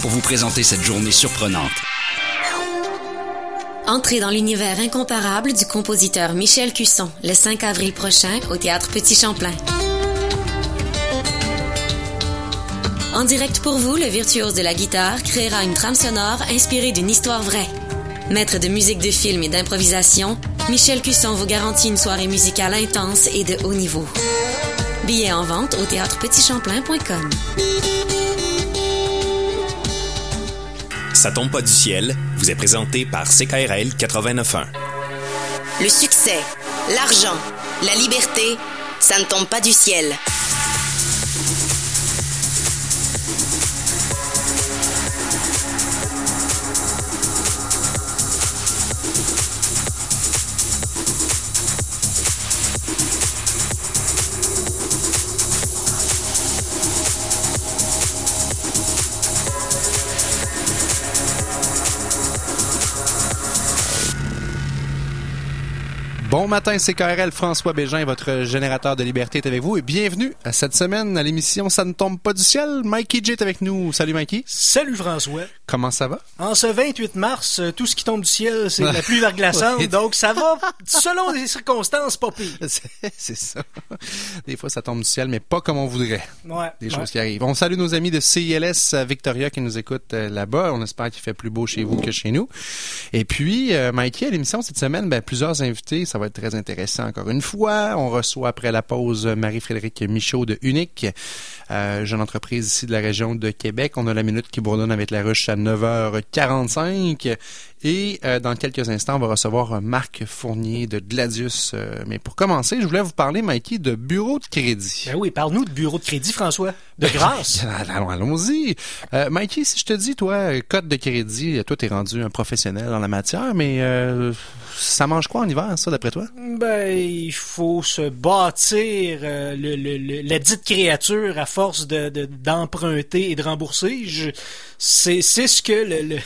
pour vous présenter cette journée surprenante. Entrez dans l'univers incomparable du compositeur Michel Cusson le 5 avril prochain au Théâtre Petit Champlain. En direct pour vous, le virtuose de la guitare créera une trame sonore inspirée d'une histoire vraie. Maître de musique de film et d'improvisation, Michel Cusson vous garantit une soirée musicale intense et de haut niveau. Billets en vente au théâtrepetitchamplain.com. Ça tombe pas du ciel vous est présenté par CKRL 89.1. Le succès, l'argent, la liberté, ça ne tombe pas du ciel. Bon matin, c'est KRL François Bégin, votre générateur de liberté est avec vous et bienvenue à cette semaine à l'émission Ça ne tombe pas du ciel. Mikey J est avec nous. Salut Mikey. Salut François. Comment ça va? En ce 28 mars, euh, tout ce qui tombe du ciel, c'est la pluie verglaçante, donc ça va selon les circonstances, pas pire. C'est ça. Des fois, ça tombe du ciel, mais pas comme on voudrait. Ouais. Des ouais. choses qui arrivent. On salue nos amis de CILS euh, Victoria qui nous écoutent euh, là-bas. On espère qu'il fait plus beau chez vous que chez nous. Et puis, euh, Mikey, à l'émission cette semaine, ben, plusieurs invités. Ça va très intéressant encore une fois. On reçoit après la pause Marie-Frédérique Michaud de Unique, euh, jeune entreprise ici de la région de Québec. On a la minute qui bourdonne avec la ruche à 9h45. Et euh, dans quelques instants, on va recevoir Marc Fournier de Gladius. Euh, mais pour commencer, je voulais vous parler, Mikey, de bureau de crédit. Ben oui, parle-nous de bureau de crédit, François. De grâce. Allons- Allons-y. Euh, Mikey, si je te dis, toi, code de crédit, toi, t'es rendu un professionnel en la matière, mais euh, ça mange quoi en hiver, ça, d'après toi? Ben, il faut se bâtir euh, le, le- le- la dite créature à force de, de- d'emprunter et de rembourser. C'est ce que le,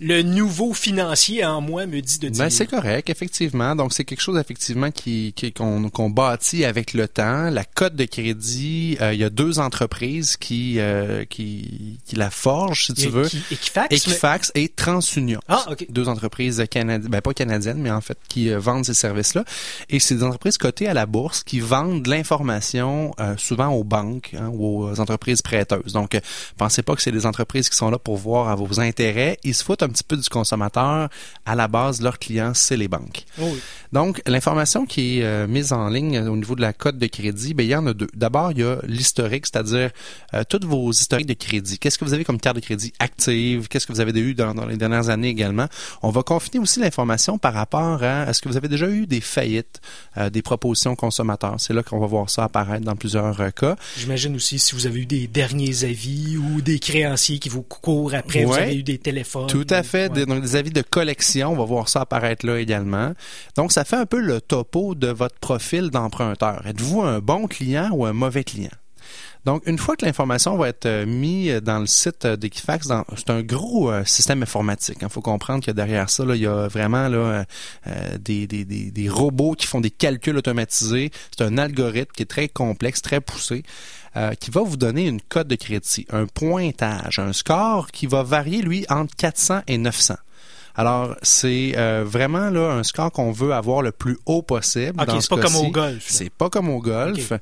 le, nouveau financier en moi me dit de dire. Ben, c'est correct, effectivement. Donc, c'est quelque chose, effectivement, qui, qui- qu'on, qu'on bâtit avec le temps. La cote de crédit, euh, il y a deux entreprises qui, euh, qui, qui la forgent, si tu Et- veux. qui- Equifax. mais- Equifax et TransUnion. Ah, ok. Deux entreprises canadiennes, ben pas canadiennes, mais en fait qui euh, vendent ces services-là. Et c'est des entreprises cotées à la bourse qui vendent de l'information euh, souvent aux banques hein, ou aux entreprises prêteuses. Donc, euh, pensez pas que c'est des entreprises qui sont là pour voir à vos intérêts. Ils se foutent un petit peu du consommateur. À la base, leurs clients, c'est les banques. Oh oui. Donc, l'information qui est euh, mise en ligne euh, au niveau de la cote de crédit, ben, il y en a deux. D'abord, il y a l'historique, c'est-à-dire euh, tous vos historiques de crédit. Qu'est-ce que vous avez comme carte de crédit active? Qu'est-ce que vous avez eu dans, dans les dernières années également? On va confiner aussi l'information par rapport à est-ce que vous avez déjà eu des faillites, euh, des propositions consommateurs? C'est là qu'on va voir ça apparaître dans plusieurs cas. J'imagine aussi si vous avez eu des derniers avis ou des créanciers qui vous courent après, vous Ouais. avez eu des téléphones. Tout à fait. Ouais. Des, donc, des avis de collection, on va voir ça apparaître là également. Donc, ça fait un peu le topo de votre profil d'emprunteur. Êtes-vous un bon client ou un mauvais client? Donc, une fois que l'information va être euh, mise dans le site euh, d'Equifax, c'est un gros euh, système informatique. Il faut comprendre que derrière ça, là, il y a vraiment là, euh, des, des, des, des robots qui font des calculs automatisés. C'est un algorithme qui est très complexe, très poussé, euh, qui va vous donner une cote de crédit, un pointage, un score qui va varier, lui, entre 400 et 900. Alors, c'est euh, vraiment là un score qu'on veut avoir le plus haut possible. Ok, c'est ce pas comme cas-ci. au golf. C'est pas comme au golf.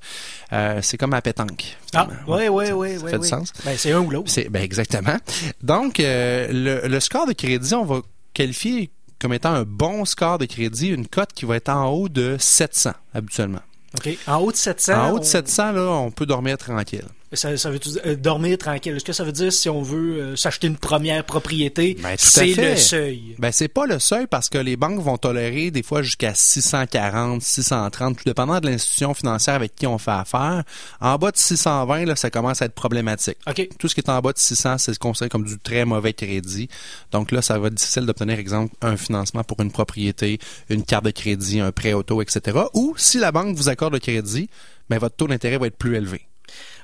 Euh, c'est comme à pétanque. Ah, ouais, ouais, Ça- ouais, ça fait du sens. Ben, c'est un ou l'autre. C'est ben exactement. Donc euh, le, le score de crédit, on va qualifier comme étant un bon score de crédit, une cote qui va être en haut de 700 habituellement. OK. En haut de 700. en haut de on- 700 là, on peut dormir tranquille. Ça, ça veut dire euh, dormir tranquille? Est-ce que ça veut dire si on veut euh, s'acheter une première propriété, Ben, c'est le seuil? Ben c'est pas le seuil parce que les banques vont tolérer des fois jusqu'à 640, 630, tout dépendant de l'institution financière avec qui on fait affaire. En bas de 620 là, ça commence à être problématique. OK. Tout ce qui est en bas de 600, c'est considéré comme du très mauvais crédit. Donc là, ça va être difficile d'obtenir, exemple, un financement pour une propriété, une carte de crédit, un prêt auto, etc. Ou si la banque vous accorde le crédit, ben votre taux d'intérêt va être plus élevé.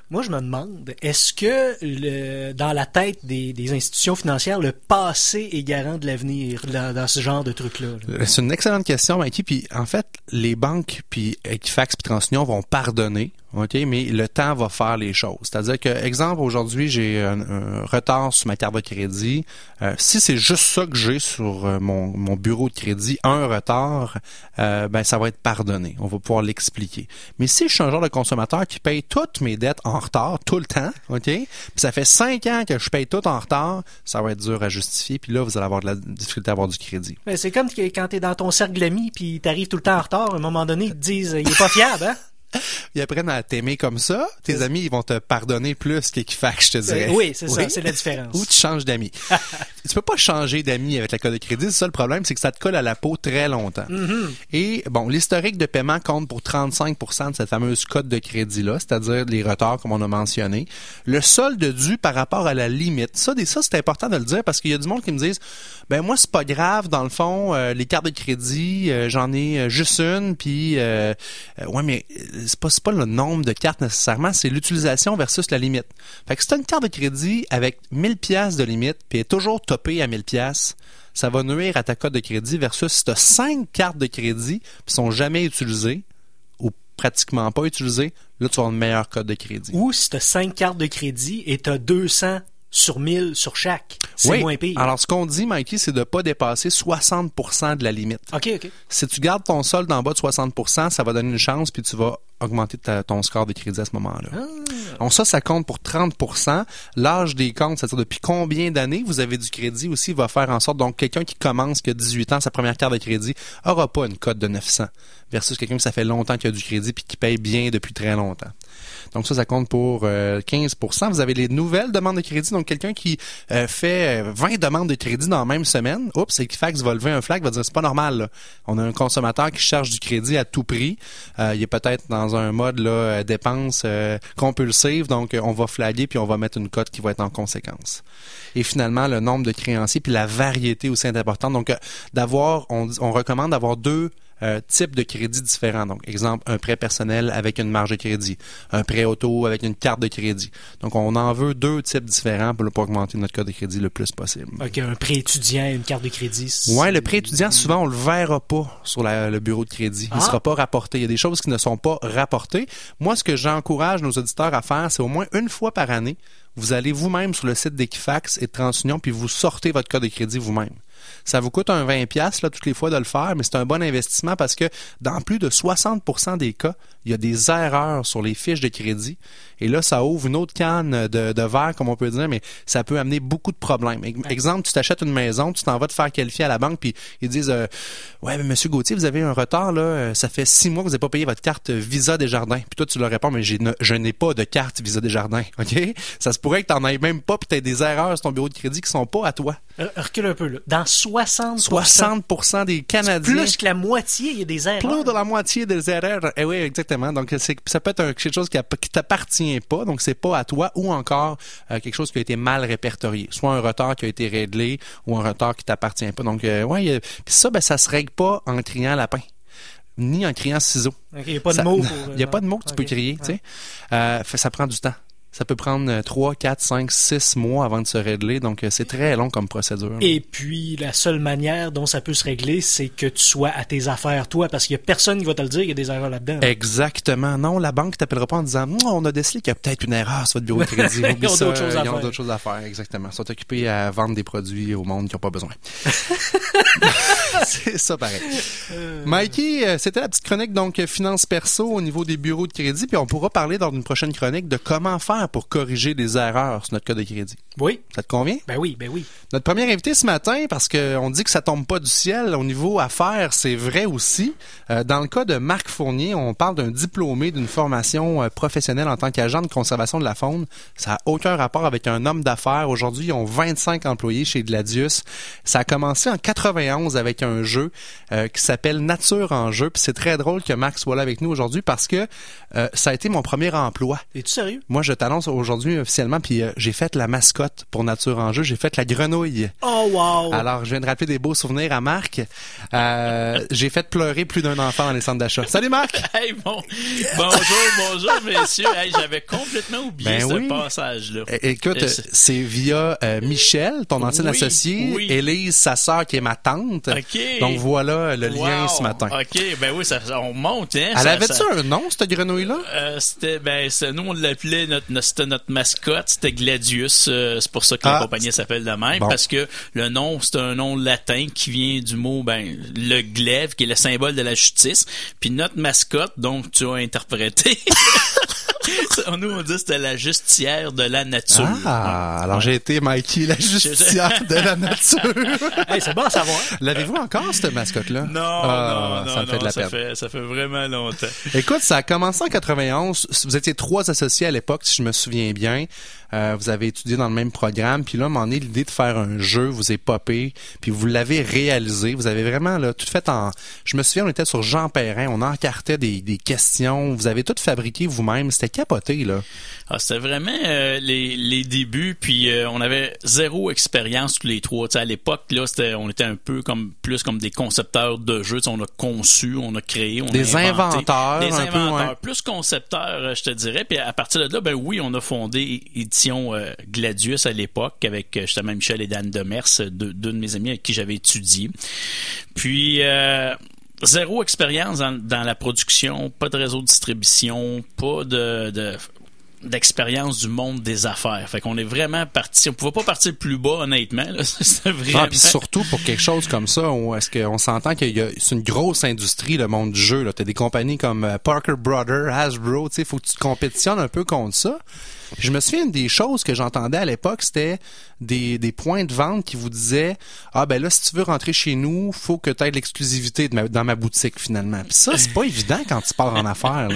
Moi, je me demande, est-ce que dans la tête des, des institutions financières, le passé est garant de l'avenir dans, ce genre de trucs-là? là? Euh, C'est une excellente question, Mikey. Puis en fait, les banques, puis Equifax, puis TransUnion vont pardonner OK, mais le temps va faire les choses. C'est-à-dire que, exemple, aujourd'hui, j'ai un, un retard sur ma carte de crédit. Euh, si c'est juste ça que j'ai sur euh, mon, mon bureau de crédit, un retard, euh, ben ça va être pardonné. On va pouvoir l'expliquer. Mais si je suis un genre de consommateur qui paye toutes mes dettes en retard tout le temps, OK, puis ça fait cinq ans que je paye tout en retard, ça va être dur à justifier. Puis là, vous allez avoir de la difficulté à avoir du crédit. C'est comme quand t'es dans ton cercle d'amis puis t'arrives tout le temps en retard, à un moment donné, ils te disent il est pas fiable, hein? Ils apprennent à t'aimer comme ça. Tes amis, ils vont te pardonner plus qu'Equifax, je te dirais. Euh, oui, c'est ça, c'est la différence. Ou tu changes d'amis. tu peux pas changer d'amis avec la code de crédit. C'est ça le problème, c'est que ça te colle à la peau très longtemps. Mm-hmm. Et bon, l'historique de paiement compte pour 35% de cette fameuse code de crédit-là, c'est-à-dire les retards, comme on a mentionné. Le solde dû par rapport à la limite. Ça, ça c'est important de le dire parce qu'il y a du monde qui me disent, ben moi, c'est pas grave, dans le fond, euh, les cartes de crédit, euh, j'en ai juste une, puis euh, ouais, mais c'est pas, pas le nombre de cartes nécessairement, c'est l'utilisation versus la limite. Fait que si t'as une carte de crédit avec 1000 pièces de limite, puis est toujours topée à 1000 pièces, ça va nuire à ta cote de crédit versus si t'as 5 cartes de crédit qui sont jamais utilisées ou pratiquement pas utilisées, là tu vas avoir une meilleure cote de crédit. Ou si t'as 5 cartes de crédit et t'as 200 sur 1000 sur chaque, c'est Oui. moins pire. Alors, ce qu'on dit, Mikey, c'est de pas dépasser 60% de la limite. OK, OK. Si tu gardes ton solde en bas de 60% ça va donner une chance, puis tu vas augmenter ta- ton score de crédit à ce moment-là. Donc ça, ça compte pour 30% L'âge des comptes, c'est-à-dire depuis combien d'années vous avez du crédit aussi, va faire en sorte, donc quelqu'un qui commence, qui a 18 ans, sa première carte de crédit, aura pas une cote de 900, versus quelqu'un qui ça fait longtemps qu'il a du crédit, puis qui paye bien depuis très longtemps. Donc ça, ça compte pour euh, 15% Vous avez les nouvelles demandes de crédit. Donc quelqu'un qui euh, fait euh, 20 demandes de crédit dans la même semaine, oups, Equifax va lever un flag, va dire c'est pas normal. Là. On a un consommateur qui cherche du crédit à tout prix. Euh, il est peut-être dans un mode là euh, dépense euh, compulsive, donc euh, on va flaguer puis on va mettre une cote qui va être en conséquence. Et finalement, le nombre de créanciers puis la variété aussi est importante. Donc euh, d'avoir, on recommande d'avoir deux euh, types de crédits différents. Donc, exemple, un prêt personnel avec une marge de crédit, un prêt auto avec une carte de crédit. Donc, on en veut deux types différents pour, pour augmenter notre code de crédit le plus possible. OK, un prêt étudiant, une carte de crédit. Ouais, le prêt étudiant, souvent, on le verra pas sur la- le bureau de crédit. Il Ah. sera pas rapporté. Il y a des choses qui ne sont pas rapportées. Moi, ce que j'encourage nos auditeurs à faire, c'est au moins une fois par année, vous allez vous-même sur le site d'Equifax et de TransUnion, puis vous sortez votre code de crédit vous-même. Ça vous coûte un 20$ piastres, là, toutes les fois de le faire, mais c'est un bon investissement parce que dans plus de 60% des cas, il y a des erreurs sur les fiches de crédit. Et là, ça ouvre une autre canne de, de verre, comme on peut dire, mais ça peut amener beaucoup de problèmes. Ex- Exemple, tu t'achètes une maison, tu t'en vas te faire qualifier à la banque, puis ils disent euh, Ouais, mais monsieur Gauthier, vous avez un retard, là, ça fait six mois que vous n'avez pas payé votre carte Visa des Jardins. Puis toi, tu leur réponds, mais ne- je n'ai pas de carte Visa des Jardins. OK? Ça se pourrait que tu n'en aies même pas, puis tu aies des erreurs sur ton bureau de crédit qui sont pas à toi. Euh, Recule un peu, là. Dans 60 60% des Canadiens. plus que la moitié, il y a des erreurs. Plus de la moitié des erreurs. Eh oui, exactement. Donc, c'est, ça peut être un- quelque chose qui, qui t'appartient pas, donc c'est pas à toi, ou encore euh, quelque chose qui a été mal répertorié. Soit un retard qui a été réglé, ou un retard qui t'appartient pas. Donc, euh, ouais, a- puis ça, ben, ça se règle pas en criant lapin, ni en criant ciseau. OK, il n'y a pas de mots. Il n'y a pas de mots que tu peux crier, tu sais. Euh, fait- ça prend du temps. Ça peut prendre 3, 4, 5, 6 mois avant de se régler, donc euh, c'est très long comme procédure. Et puis, la seule manière dont ça peut se régler, c'est que tu sois à tes affaires, toi, parce qu'il y a personne qui va te le dire, il y a des erreurs là-dedans. Exactement. Non, la banque t'appellera pas en disant on a décelé qu'il y a peut-être une erreur sur votre bureau de crédit. Ils Oublie ont ça, d'autres choses à Ils ont faire. d'autres choses à faire, exactement. Ils sont occupés à vendre des produits au monde qui n'ont pas besoin. C'est ça pareil. Mikey, euh, c'était la petite chronique donc euh, finance perso au niveau des bureaux de crédit, puis on pourra parler dans une prochaine chronique de comment faire pour corriger des erreurs sur notre code de crédit? Oui, Ça te convient? ben oui, ben oui. Notre premier invité ce matin, parce qu'on dit que ça tombe pas du ciel au niveau affaires, c'est vrai aussi. Euh, dans le cas de Marc Fournier, on parle d'un diplômé d'une formation euh, professionnelle en tant qu'agent de conservation de la faune. Ça n'a aucun rapport avec un homme d'affaires. Aujourd'hui, ils ont 25 employés chez Gladius. Ça a commencé en 91 avec un jeu euh, qui s'appelle Nature en jeu. Puis c'est très drôle que Marc soit là avec nous aujourd'hui parce que ça a été mon premier emploi. Es-tu sérieux? Moi, je t'annonce aujourd'hui officiellement, puis euh, j'ai fait la mascotte pour Nature en jeu. J'ai fait la grenouille. Oh, wow! Alors, je viens de rappeler des beaux souvenirs à Marc. Euh, j'ai fait pleurer plus d'un enfant dans les centres d'achat. Salut Marc! Hey, bon, bonjour, bonjour, messieurs. Hey, j'avais complètement oublié Ben ce oui. passage-là. É- Écoute, c'est- via euh, Michel, ton ancien Oui, associé, oui. Élise, sa sœur qui est ma tante. Donc voilà le lien Wow. ce matin. OK, ben oui, ça, on monte, hein. Elle avait-tu un nom, cette grenouille-là? Euh, c'était ben nous on l'appelait notre, notre c'était notre mascotte c'était Gladius euh, c'est pour ça que la Ah, compagnie s'appelle de même bon. parce que le nom c'est un nom latin qui vient du mot ben le glaive qui est le symbole de la justice puis notre mascotte donc tu as interprété nous on dit que c'était la justière de la nature Ah, alors j'ai été Mikey, la justicière de la nature. Hey, c'est bon à savoir. L'avez-vous encore, cette mascotte-là? non, Ah, non, non, ça me fait non, de la ça peine. fait, ça fait vraiment longtemps. Écoute, ça a commencé en 91. Vous étiez trois associés à l'époque, si je me souviens bien. Euh, vous avez étudié dans le même programme. Puis là, moment donné, l'idée de faire un jeu vous est popé. Puis vous l'avez réalisé. Vous avez vraiment là, tout fait en... Je me souviens, on était sur Jean Perrin. On encartait des, des questions. Vous avez tout fabriqué vous-même. C'était capoté, là. Ah, c'était vraiment euh, les, les débuts, puis euh, on avait zéro expérience tous les trois. À l'époque, là, c'était, on était un peu comme plus comme des concepteurs de jeux. On a conçu, on a créé, on Des a inventé. inventeurs, des un peu, inventeurs, ouais. plus concepteurs, je te dirais. Puis à partir de là, ben oui, on a fondé édition euh, Gladius à l'époque avec euh, justement Michel et Dan Demers, euh, deux, de mes amis avec qui j'avais étudié. Puis zéro expérience dans, la production, pas de réseau de distribution, pas de d'expérience du monde des affaires. Fait qu'on est vraiment parti. On pouvait pas partir plus bas, honnêtement. C'était vraiment. Ah, surtout pour quelque chose comme ça, où est-ce qu'on s'entend a c'est une grosse industrie le monde du jeu t'as des compagnies comme euh, Parker Brothers, Hasbro, tu sais, faut que tu compétitionnes un peu contre ça. Je me souviens une des choses que j'entendais à l'époque, c'était des, des points de vente qui vous disaient ah ben là si tu veux rentrer chez nous, faut que tu aies de l'exclusivité dans ma boutique finalement. Puis ça c'est pas évident quand tu pars en affaires là.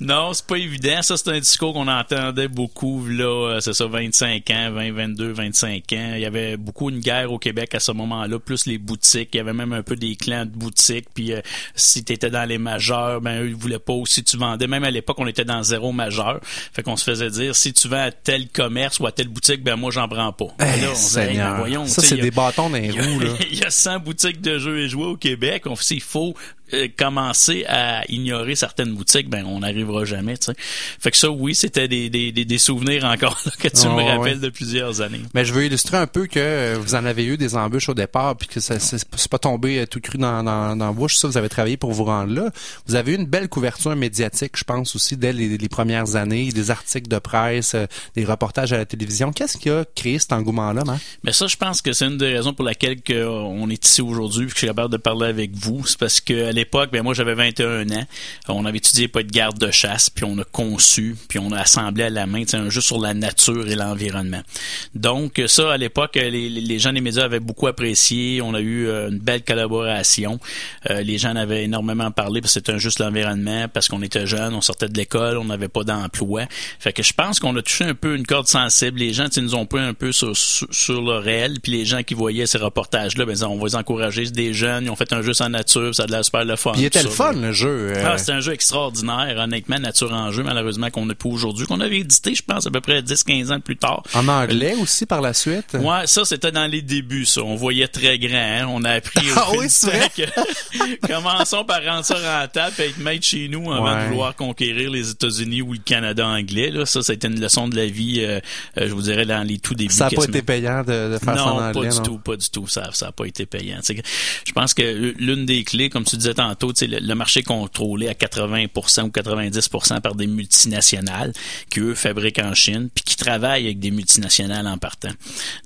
Non, c'est pas évident. Ça, c'est un discours qu'on entendait beaucoup, là, euh, c'est ça, 25 ans, 20, 22, 25 ans. Il y avait beaucoup une guerre au Québec à ce moment-là, plus les boutiques. Il y avait même un peu des clans de boutiques. Puis euh, si tu étais dans les majeurs, ben eux, ils voulaient pas. Ou si tu vendais, même à l'époque, on était dans zéro majeur. Fait qu'on se faisait dire, si tu vends à tel commerce ou à telle boutique, ben moi, j'en prends pas. Ben Eh, là, on Hey, Seigneur. ben voyons, ça c'est des bâtons dans les roues il y a 100 boutiques de jeux et jouets au Québec. On faut euh, commencer à ignorer certaines boutiques, ben on n'arrivera jamais. tu sais. Fait que ça, oui, c'était des, des, des, souvenirs encore là, que tu Ah, me ouais. rappelles de plusieurs années. Mais je veux illustrer un peu que euh, vous en avez eu des embûches au départ, puis que ça c'est pas tombé euh, tout cru dans, dans, dans la bouche. Ça, vous avez travaillé pour vous rendre là. Vous avez eu une belle couverture médiatique, je pense aussi dès les, les premières années, des articles de presse, euh, des reportages à la télévision. Qu'est-ce qui a créé cet engouement-là, Marc? Mais ça, je pense que c'est une des raisons pour laquelle que, euh, on est ici aujourd'hui, puis que je suis capable de parler avec vous. C'est parce que à l'époque, ben moi j'avais 21 ans. On avait étudié pas de garde de chasse, puis on a conçu, puis on a assemblé à la main un jeu sur la nature et l'environnement. Donc ça, à l'époque, les, gens des médias avaient beaucoup apprécié. On a eu euh, une belle collaboration. Euh, les gens en avaient énormément parlé parce que c'était un juste l'environnement, parce qu'on était jeunes, on sortait de l'école, on n'avait pas d'emploi. Fait que je pense qu'on a touché un peu une corde sensible. Les gens nous ont pris un peu sur, le réel, puis les gens qui voyaient ces reportages-là, ben, on va les encourager. Des jeunes, ils ont fait un jeu sans nature, ça a de l'air super le fun. Puis il était le fun, le jeu. euh, Ah, c'est un jeu extraordinaire, honnêtement, Nature en jeu, malheureusement, qu'on n'a pas aujourd'hui, qu'on avait édité, je pense, à peu près 10-15 ans plus tard. en anglais aussi par la suite? Ouais, ça, c'était dans les débuts, ça. On voyait très grand, hein. On a appris au Ah oui, vrai? que- Commençons par rendre ça rentable et être maître chez nous avant Ouais. de vouloir conquérir les États-Unis ou le Canada anglais, là. Ça, c'était une leçon de la vie, euh, euh, je vous dirais, dans les tout débuts. Ça n'a pas été payant de, de faire ça en Non, anglais. pas du non? tout, pas du tout. Ça, ça a pas été payant. Je pense que l'une des clés, comme tu disais tantôt, le, le marché est contrôlé à 80% ou 90% par des multinationales qui eux fabriquent en Chine, puis qui travaillent avec des multinationales en partant.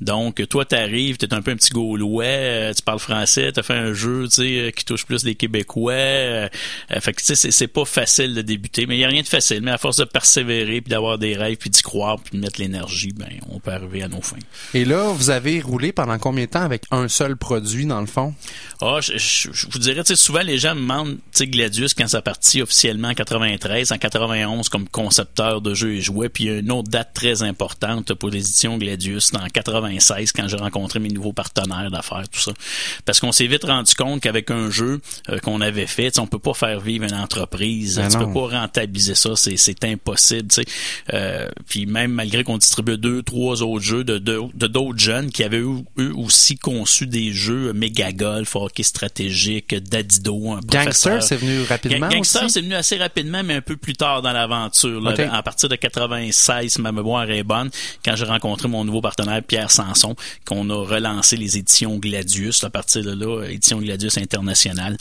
Donc, toi, t'arrives, t'es un peu un petit Gaulois, euh, tu parles français, t'as fait un jeu, euh, qui touche plus les Québécois. euh, euh, fait que tu sais, c'est- c'est pas facile de débuter, mais il y a rien de facile. Mais à force de persévérer, puis d'avoir des rêves, puis d'y croire, puis de mettre l'énergie, ben, on peut arriver à nos fins. Et là, vous avez roulé pendant combien de temps avec un seul produit, dans le fond? Ah, je, je- je vous dirais, tu sais, souvent les les gens me demandent, tu Gladius, quand ça partit officiellement en 93, en 91 comme concepteur de jeux et jouets, puis il y a une autre date très importante pour l'édition Gladius, en 96, quand j'ai rencontré mes nouveaux partenaires d'affaires, tout ça. Parce qu'on s'est vite rendu compte qu'avec un jeu euh, qu'on avait fait, on peut pas faire vivre une entreprise, Ben tu non. peux pas rentabiliser ça, c'est, c'est impossible, tu sais. Euh, puis même malgré qu'on distribuait deux, trois autres jeux de, de, de d'autres jeunes qui avaient eux, eux aussi conçu des jeux méga golf, hockey stratégique, d'Adido, un Gangster, c'est venu rapidement Ga- Gangster, c'est venu assez rapidement, mais un peu plus tard dans l'aventure. À partir de 96, si ma mémoire est bonne, quand j'ai rencontré mon nouveau partenaire Pierre Sanson, qu'on a relancé les éditions Gladius. À partir de là, édition Gladius internationale.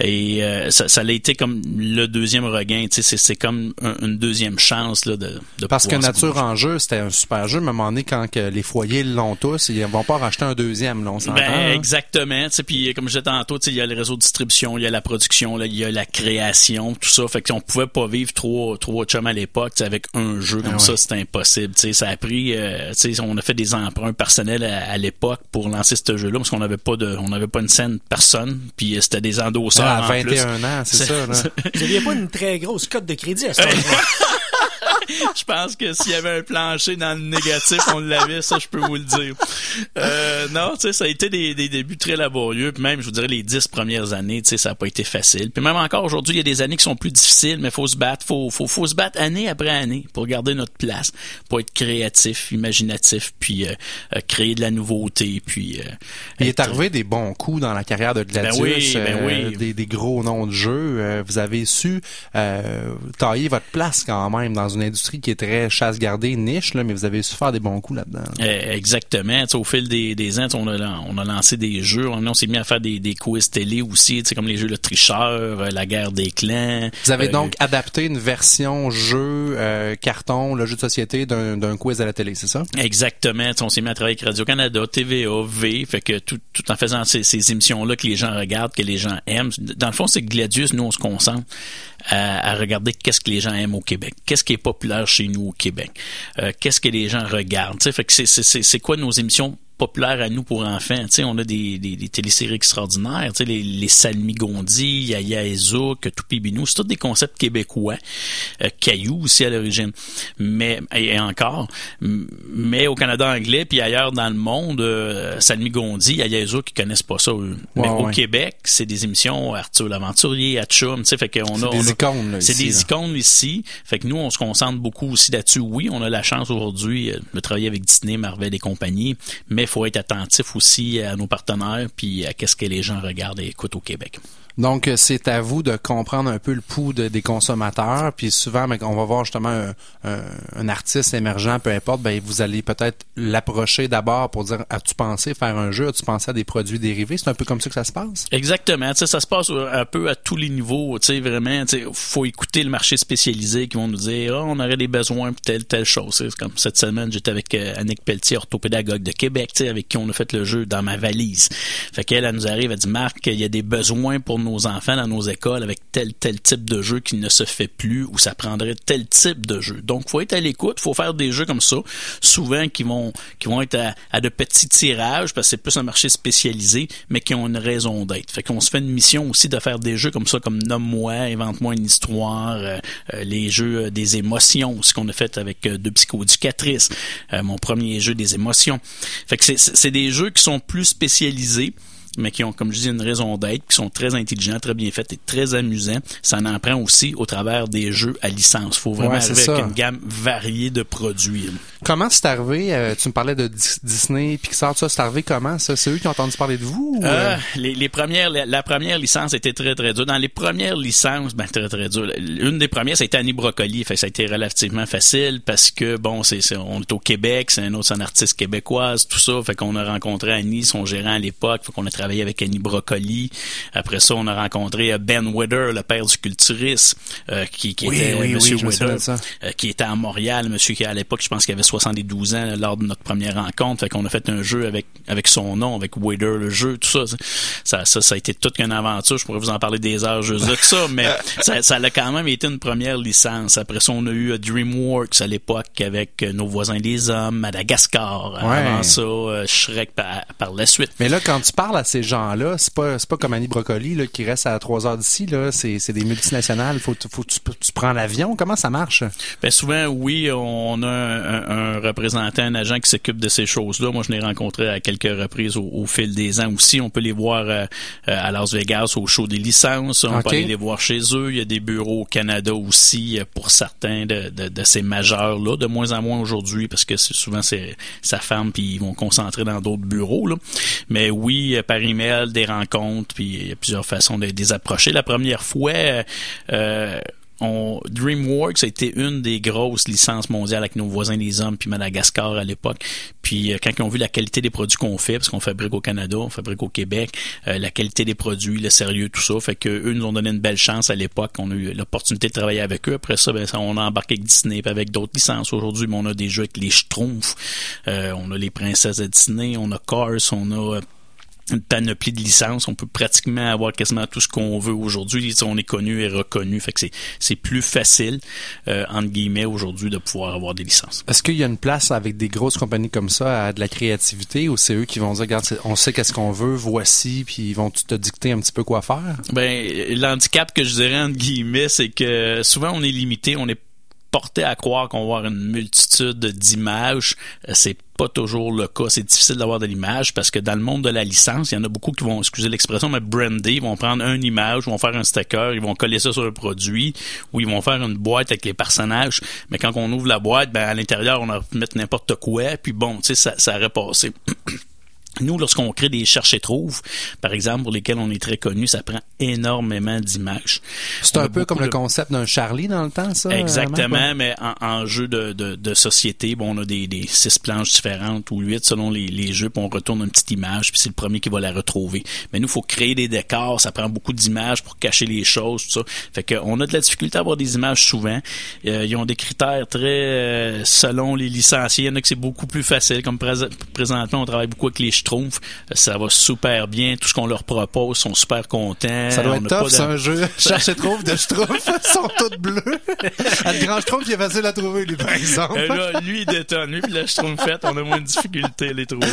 Et euh, ça, ça a été comme le deuxième regain. tu sais, C'est, comme un- une deuxième chance là, de, de Parce que Nature en jeu, c'était un super jeu, mais à un moment donné, quand que les foyers l'ont tous, ils vont pas racheter un deuxième, là, on. Ben, hein? exactement. Tu sais, Puis comme je disais tantôt, tu sais, il y a le réseau de distribution, il y a la production, là, il y a la création, tout ça. Fait qu'on pouvait pas vivre trois, trois chums à l'époque tu sais, avec un jeu comme Ah ça, c'était impossible. Tu sais, ça a pris, euh, tu sais, on a fait des emprunts personnels à, à l'époque pour lancer ce jeu-là parce qu'on n'avait pas de, on n'avait pas une scène personne. Puis euh, c'était des endosseurs Ah, à en plus. 21 ans, c'est ça, là. Vous n'aviez pas une très grosse cote de crédit à ce moment-là. je pense que s'il y avait un plancher dans le négatif, on l'avait, ça je peux vous le dire. Euh, non, tu sais, ça a été des, des débuts très laborieux. Puis même, je vous dirais, les dix premières années, tu sais, ça n'a pas été facile. Puis même encore aujourd'hui, il y a des années qui sont plus difficiles, mais faut se battre, faut, faut, faut se battre année après année pour garder notre place, pour être créatif, imaginatif, puis euh, euh, créer de la nouveauté, puis. euh, Il est arrivé des bons coups dans la carrière de Gladius, Ben oui, ben euh, oui. des, des gros noms de jeu. Euh, vous avez su euh, tailler votre place quand même dans une industrie qui est très chasse-gardée, niche, là, mais vous avez su faire des bons coups là-dedans. Euh, exactement. Au fil des, des ans, on a, on a lancé des jeux. On, on s'est mis à faire des, des quiz télé aussi, comme les jeux Le Tricheur, euh, La guerre des clans. Vous avez Euh, donc adapté une version jeu, euh, carton, le jeu de société d'un quiz à la télé, c'est ça? Exactement. On s'est mis à travailler avec Radio-Canada, TVA, V. Fait que tout, tout en faisant ces, ces émissions-là que les gens regardent, que les gens aiment. Dans le fond, c'est que Gladius, nous, on se concentre à, à regarder qu'est-ce que les gens aiment au Québec. Qu'est-ce qui est chez nous au Québec. Euh, qu'est-ce que les gens regardent? C'est quoi nos émissions populaires à nous pour enfants. On a des, des, des téléséries extraordinaires, tu sais, les, les Salmi-Gondi, Yaya et Zouk, Toupie Binou, c'est tous des concepts québécois. Euh, Caillou aussi à l'origine. Mais, et encore, mais au Canada anglais, puis ailleurs dans le monde, euh, Salmi-Gondi, Yaya et Zouk, ils connaissent pas ça, eux. Mais Ouais, au. Québec, c'est des émissions Arthur l'Aventurier, Hatchum, tu fait qu'on a... C'est des icônes, C'est ici, des là. icônes ici. Fait que nous, on se concentre beaucoup aussi là-dessus. Oui, on a la chance aujourd'hui euh, de travailler avec Disney, Marvel et compagnie, mais faut être attentif aussi à nos partenaires puis à qu'est-ce que les gens regardent et écoutent au Québec. Donc, euh, c'est à vous de comprendre un peu le pouls de- des consommateurs. Puis souvent, ben, on va voir justement un, un- un artiste émergent, peu importe, ben, vous allez peut-être l'approcher d'abord pour dire As-tu pensé faire un jeu? As-tu pensé à des produits dérivés? C'est un peu comme ça que ça se passe? Exactement. Ça se passe un peu à tous les niveaux. Vraiment, sais, faut écouter le marché spécialisé qui vont nous dire, Ah, on aurait des besoins pour telle, telle chose. Comme cette semaine, j'étais avec euh, Annick Pelletier, orthopédagogue de Québec, avec qui on a fait le jeu dans ma valise. Fait qu'elle, elle nous arrive, elle dit, Marc, il y a des besoins pour nos enfants dans nos écoles avec tel, tel type de jeu qui ne se fait plus ou ça prendrait tel type de jeu. Donc, faut être à l'écoute, faut faire des jeux comme ça, souvent qui vont, qui vont être à, de petits tirages parce que c'est plus un marché spécialisé, mais qui ont une raison d'être. Fait qu'on se fait une mission aussi de faire des jeux comme ça, comme Nomme-moi, Invente-moi une histoire, euh, euh, les jeux euh, des émotions, ce qu'on a fait avec euh, deux psychoéducatrices, mon premier jeu des émotions. Fait que c'est- des jeux qui sont plus spécialisés mais qui ont, comme je dis, une raison d'être, qui sont très intelligents, très bien faits et très amusants. Ça en prend aussi au travers des jeux à licence. faut vraiment Ouais, arriver avec une gamme variée de produits. Comment c'est arrivé? Euh, tu me parlais de Dis- Disney, Pixar, tout ça. C'est arrivé comment? Ça? C'est eux qui ont entendu parler de vous? ou, Euh, euh? les, les premières, la, la première licence était très très dure. Dans les premières licences, ben très très dur. Une des premières, ça a été Annie Brocoli. Fait ça a été relativement facile parce que bon, c'est, c'est- on est au Québec, c'est un autre, c'est artiste québécoise, tout ça. Fait qu'on a rencontré Annie, son gérant à l'époque. Fait qu'on a travaillé avec Annie Brocoli. Après ça, on a rencontré euh, Ben Widder, le père du culturiste, euh, qui, qui Oui, était oui, oui, me euh, qui était à Montréal, monsieur qui à l'époque, je pense qu'il avait 72 ans lors de notre première rencontre. Fait qu'on a fait un jeu avec avec son nom, avec Wader, le jeu, tout ça. Ça, ça, ça a été toute une aventure. Je pourrais vous en parler des heures juste de ça, mais ça, ça a quand même été une première licence. Après ça, on a eu euh, DreamWorks à l'époque avec euh, Nos voisins les hommes, Madagascar. Ouais. Avant ça, euh, Shrek par, par la suite. Mais là, quand tu parles à ces gens-là, c'est pas pas comme Annie Brocoli là, qui reste à trois heures d'ici. C'est, des multinationales. Faut, faut tu, tu prends l'avion. Comment ça marche? Ben souvent, oui, on a un, un, représentant, un agent qui s'occupe de ces choses-là. Moi, je l'ai rencontré à quelques reprises au, fil des ans aussi. On peut les voir euh, à Las Vegas au show des licences. On peut aller les voir chez eux. Il y a des bureaux au Canada aussi pour certains de, de, de ces majeurs-là. De moins en moins aujourd'hui parce que souvent c'est sa femme puis ils vont concentrer dans d'autres bureaux. Là. Mais oui, par email, des rencontres, puis il y a plusieurs façons de les approcher. La première fois, euh, DreamWorks a été une des grosses licences mondiales avec nos voisins les hommes puis Madagascar à l'époque. Puis euh, quand ils ont vu la qualité des produits qu'on fait, parce qu'on fabrique au Canada, on fabrique au Québec, euh, la qualité des produits, le sérieux, tout ça, fait que eux nous ont donné une belle chance à l'époque. On a eu l'opportunité de travailler avec eux. Après ça, ben, on a embarqué avec Disney, avec d'autres licences. Aujourd'hui, on a des jeux avec les Schtroumpfs, euh, on a les princesses de Disney, on a Cars, on a une panoplie de licences. On peut pratiquement avoir quasiment tout ce qu'on veut aujourd'hui. On est connu et reconnu. Fait que c'est plus facile, euh, entre guillemets, aujourd'hui, de pouvoir avoir des licences. Est-ce qu'il y a une place avec des grosses compagnies comme ça à de la créativité ou c'est eux qui vont dire, regarde, on sait qu'est-ce qu'on veut, voici, puis ils vont te dicter un petit peu quoi faire? Ben, l'handicap que je dirais, entre guillemets, c'est que souvent on est limité, on est porté à croire qu'on va avoir une multitude d'images. Euh, c'est pas toujours le cas. C'est difficile d'avoir de l'image parce que dans le monde de la licence, il y en a beaucoup qui vont, excusez l'expression, mais brander, ils vont prendre une image, ils vont faire un sticker, ils vont coller ça sur un produit ou ils vont faire une boîte avec les personnages. Mais quand on ouvre la boîte, ben, à l'intérieur, on a mettre n'importe quoi, puis bon, tu sais, ça, ça aurait passé. Nous, lorsqu'on crée des cherche et trouve, par exemple, pour lesquels on est très connu, ça prend énormément d'images. C'est un peu comme le concept d'un Charlie dans le temps, ça? Exactement, mais en, jeu de, de, société, bon, on a des, des, six planches différentes ou huit selon les, les jeux, puis on retourne une petite image, puis c'est le premier qui va la retrouver. Mais nous, il faut créer des décors, ça prend beaucoup d'images pour cacher les choses, tout ça. Fait qu'on a de la difficulté à avoir des images souvent. Euh, ils ont des critères très euh, selon les licenciés. Il y en a que c'est beaucoup plus facile, comme présentement, on travaille beaucoup avec les trouve. Ça va super bien. Tout ce qu'on leur propose, sont super contents. Ça doit être top, c'est un jeu. Cherche et trouve de Schtroumpf. sont toutes bleues. le grand Schtroumpf, il est facile à trouver, lui, par exemple. Euh, là, lui, il détonne. Lui, puis le fait, on a moins de difficulté à les trouver.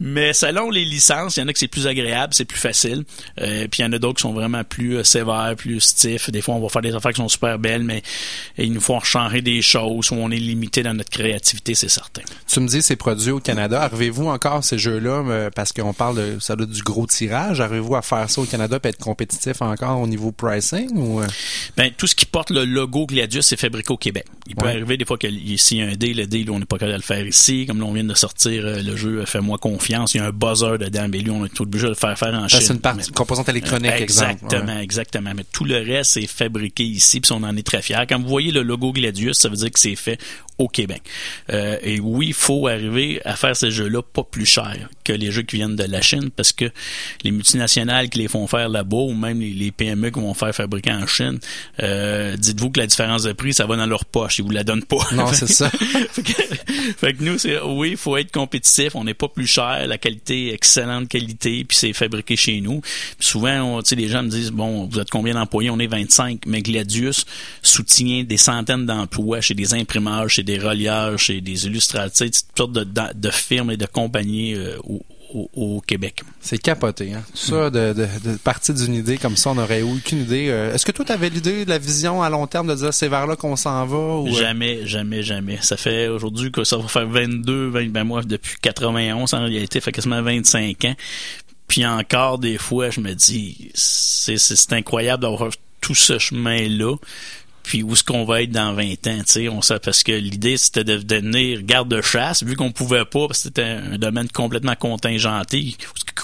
Mais selon les licences, il y en a que c'est plus agréable, c'est plus facile. Euh, puis il y en a d'autres qui sont vraiment plus euh, sévères, plus stiff. Des fois, on va faire des affaires qui sont super belles, mais il nous faut changer des choses où on est limité dans notre créativité, c'est certain. Tu me dis, c'est produit au Canada. Arrivez-vous encore ces jeux-là? Euh, parce qu'on parle de ça doit du gros tirage. Arrivez-vous à faire ça au Canada et être compétitif encore au niveau pricing ou euh? Ben tout ce qui porte le logo Gladius c'est fabriqué au Québec. Il peut arriver des fois s'il y a un deal, le deal on n'est pas capable de le faire ici. Comme là on vient de sortir euh, le jeu Fais-moi confiance, il y a un buzzer dedans, mais lui on est obligé de le faire faire en Chine. C'est une partie composante électronique, exactement, exactement. Mais tout le reste est fabriqué ici, puis on en est très fiers. Quand vous voyez le logo Gladius, ça veut dire que c'est fait au Québec. Euh, et oui, il faut arriver à faire ces jeux-là pas plus cher que les jeux qui viennent de la Chine parce que les multinationales qui les font faire là-bas ou même les, PME qui vont faire fabriquer en Chine, euh, dites-vous que la différence de prix, ça va dans leur poche. Ils vous la donnent pas. Non, c'est ça. fait, que, nous, c'est oui, il faut être compétitif. On n'est pas plus cher. La qualité, excellente qualité, puis c'est fabriqué chez nous. souvent, tu sais, les gens me disent, bon, vous êtes combien d'employés? On est 25. Mais Gladius soutient des centaines d'emplois chez des imprimeurs, chez des relieurs, chez des illustrateurs, toutes sortes de, de, firmes et de compagnies euh, au, Québec. C'est capoté, hein? Tout ça, de, de, de partir d'une idée comme ça, on n'aurait aucune idée. Euh, est-ce que toi, tu avais l'idée de la vision à long terme de dire c'est vers là qu'on s'en va? Ou... Euh? Jamais, jamais, jamais. Ça fait aujourd'hui que ça va faire 22, 20, ben moi, depuis 91 en réalité, ça fait quasiment 25 ans. Puis encore, des fois, je me dis, c'est incroyable d'avoir tout ce chemin-là puis où est-ce qu'on va être dans 20 ans, tu sais, on sait parce que l'idée c'était de devenir garde-chasse vu qu'on pouvait pas parce que c'était un domaine complètement contingenté.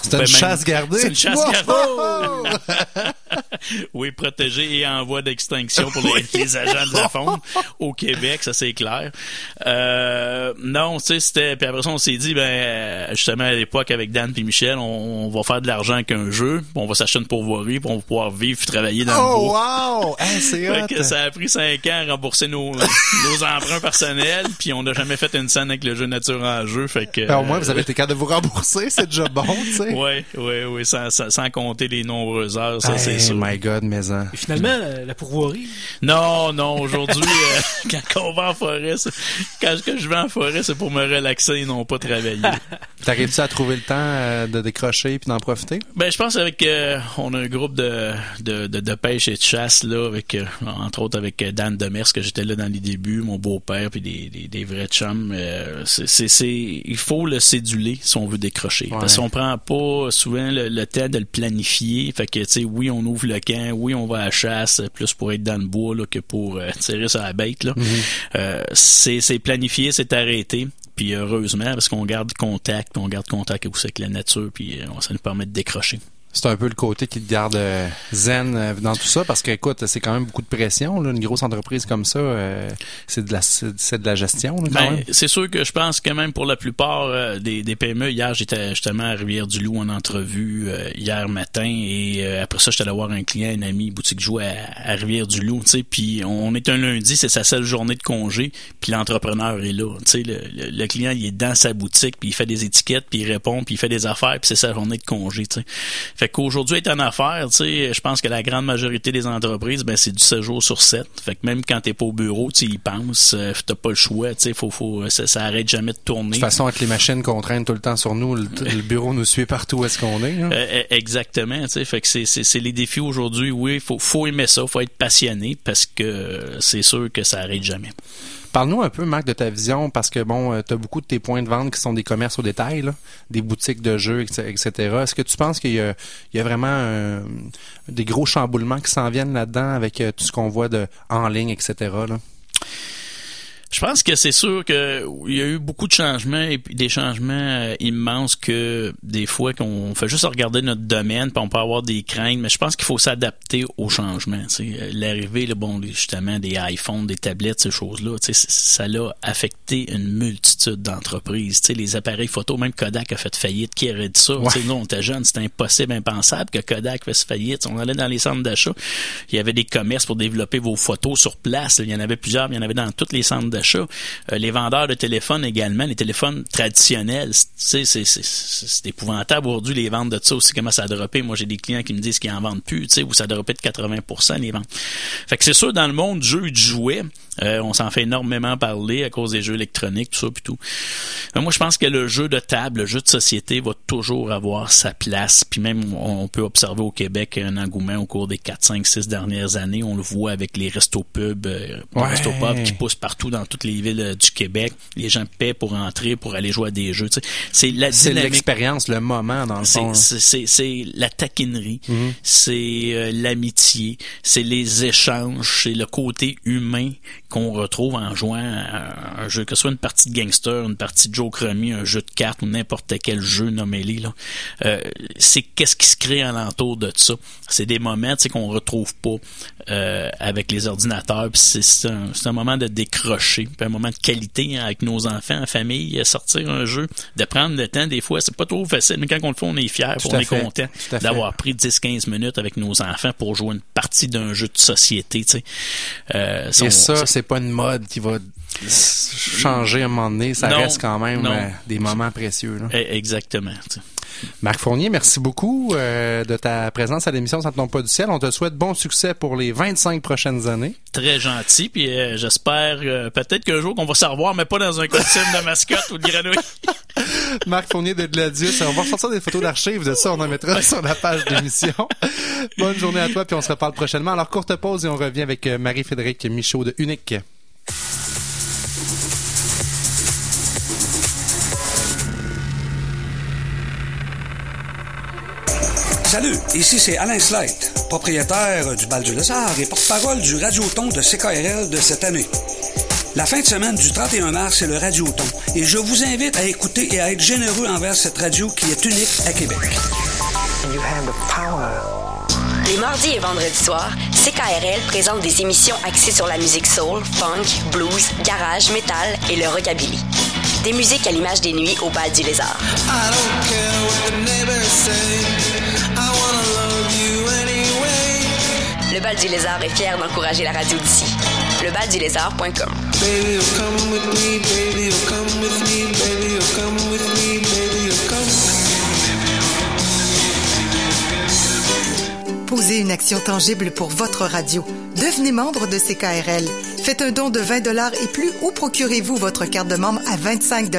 C'est une chasse gardée. C'est une chasse gardée. oui, protégée et en voie d'extinction pour les, agents de la faune au Québec, ça c'est clair. Euh, non, tu sais, c'était puis après ça on s'est dit ben justement à l'époque avec Dan et Michel, on, va faire de l'argent avec un jeu, on va s'acheter une pourvoirie, puis on va pouvoir vivre et travailler dans oh, le bois. Oh wow, c'est ça a pris cinq ans à rembourser nos, nos emprunts personnels, puis on n'a jamais fait une scène avec le jeu nature en jeu, fait que. Ben, au moins vous avez été capable de vous rembourser, c'est déjà bon. sais. Oui, oui, oui, sans, sans, sans compter les nombreuses heures, ça, c'est Hey, sûr. my God, mais hein. Et finalement, euh, la pourvoirie? Non, non, aujourd'hui, euh, quand on va en forêt, c'est- quand que je vais en forêt, c'est pour me relaxer et non pas travailler. T'arrives-tu à trouver le temps euh, de décrocher puis d'en profiter? Ben, je pense avec euh, on a un groupe de, de, de, de pêche et de chasse là, avec euh, entre autres avec euh, Dan Demers que j'étais là dans les débuts, mon beau-père puis des, des, des vrais chums. euh, c'est, c'est, c'est- il faut le céduler si on veut décrocher. Ouais. Parce qu'on prend pas souvent le, le temps de le planifier. Fait que tu sais, oui, on ouvre le camp, oui, on va à la chasse, plus pour être dans le bois là, que pour euh, tirer sur la bête. Là. Euh, c'est, c'est planifié, c'est arrêté. Puis heureusement, parce qu'on garde contact, on garde contact aussi avec la nature, puis ça nous permet de décrocher. C'est un peu le côté qui te garde euh, zen euh, dans tout ça parce que écoute, c'est quand même beaucoup de pression. Là. Une grosse entreprise comme ça, euh, c'est de la c'est de la gestion Ben, même. c'est sûr que je pense que même pour la plupart euh, des, des PME, hier j'étais justement à Rivière-du-Loup en entrevue euh, hier matin et après ça j'étais allé voir un client, un ami, boutique jouet à, à Rivière-du-Loup, tu sais, puis on est un lundi, c'est sa seule journée de congé, puis l'entrepreneur est là, tu sais, le, le- le client il est dans sa boutique, puis il fait des étiquettes, puis il répond, puis il fait des affaires, puis c'est sa journée de congé, tu sais. Fait qu'aujourd'hui être en affaires, tu sais, je pense que la grande majorité des entreprises, ben c'est du 7 jours sur 7. Fait que même quand t'es pas au bureau, tu y penses, euh, t'as pas le choix, tu sais, faut, faut, ça, ça arrête jamais de De tourner. toute façon, avec les machines qu'on traîne tout le temps sur nous, le, le bureau nous suit partout où est-ce qu'on est. hein. Euh, euh, exactement, tu sais, fait que c'est, c'est, c'est les défis aujourd'hui. Oui, faut, faut aimer ça, faut être passionné parce que c'est sûr que ça arrête jamais. Parle-nous un peu, Marc, de ta vision, parce que bon, tu as beaucoup de tes points de vente qui sont des commerces au détail, des boutiques de jeux, etc. Est-ce que tu penses qu'il y a, vraiment euh, des gros chamboulements qui s'en viennent là-dedans avec euh, tout ce qu'on voit de en ligne, etc. Je pense que c'est sûr que il y a eu beaucoup de changements et puis des changements euh, immenses que des fois qu'on fait juste regarder notre domaine puis on peut avoir des craintes, mais je pense qu'il faut s'adapter aux changements. Euh, L'arrivée, bon, justement, des iPhones, des tablettes, ces choses-là, ça l'a affecté une multitude d'entreprises. Les appareils photo, même Kodak a fait faillite. Qui aurait dit ça? Tu sais, Nous, on était jeunes, c'était impossible, impensable que Kodak fasse faillite. On allait dans les centres d'achat, il y avait des commerces pour développer vos photos sur place. Il y en avait plusieurs, il y en avait dans tous les centres d'achat. Euh, les vendeurs de téléphones également, les téléphones traditionnels, c'est, c'est, épouvantable aujourd'hui les ventes de ça aussi, comment ça a droppé. Moi, j'ai des clients qui me disent qu'ils en vendent plus, tu où ça a droppé de 80% les ventes. Fait que c'est sûr, dans le monde du jeu et du jouet, euh, on s'en fait énormément parler à cause des jeux électroniques, tout ça, puis tout. Euh, moi, je pense que le jeu de table, le jeu de société va toujours avoir sa place. Puis même, on peut observer au Québec un engouement au cours des 4, 5, 6 dernières années. On le voit avec les restos-pubs, euh, les Ouais. restos-pubs qui poussent partout dans toutes les villes euh, du Québec. Les gens paient pour entrer, pour aller jouer à des jeux. C'est la C'est l'expérience, le moment, dans le fond. C'est c'est- c'est la taquinerie, Mhm. c'est euh, l'amitié, c'est les échanges, c'est le côté humain qu'on retrouve en jouant à un jeu, que ce soit une partie de gangster, une partie de Joe Crummy, un jeu de cartes ou n'importe quel jeu, nommez-les. là. Euh, c'est qu'est-ce qui se crée alentour de ça? C'est des moments tu sais, qu'on retrouve pas euh, avec les ordinateurs. C'est un, un moment de décrocher, puis un moment de qualité hein, avec nos enfants, en famille, sortir un jeu, de prendre le temps. Des fois, c'est pas trop facile, mais quand on le fait, on est fier, on est fait. content d'avoir pris 10-15 minutes avec nos enfants pour jouer une partie d'un jeu de société. Euh, Et on- ça, c'est pas une mode qui va changer à un moment donné. Ça Non, reste quand même euh, des moments précieux. là. Eh, Exactement. Marc Fournier, merci beaucoup euh, de ta présence à l'émission Ça ne tombe pas du ciel. On te souhaite bon succès pour les 25 prochaines années. Très gentil, puis euh, j'espère peut-être qu'un jour qu'on va se revoir, mais pas dans un costume de mascotte ou de grenouille. Marc Fournier de Gladius. On va ressortir des photos d'archives de ça. On en mettra sur la page d'émission. Bonne journée à toi, puis on se reparle prochainement. Alors, courte pause et on revient avec Marie-Frédéric Michaud de Unique. Salut, ici c'est Alain Slate, propriétaire du Bal du Lézard et porte-parole du Radioton de CKRL de cette année. La fin de semaine du 31 mars, c'est le Radioton et je vous invite à écouter et à être généreux envers cette radio qui est unique à Québec. Les mardis et vendredis soirs, CKRL présente des émissions axées sur la musique soul, funk, blues, garage, metal et le rockabilly. Des musiques à l'image des nuits au bal du lézard. Le Bal du Lézard est fier d'encourager la radio d'ici. Lebaldulézard.com Posez une action tangible pour votre radio. Devenez membre de CKRL. Faites un don de 20 et plus ou procurez-vous votre carte de membre à 25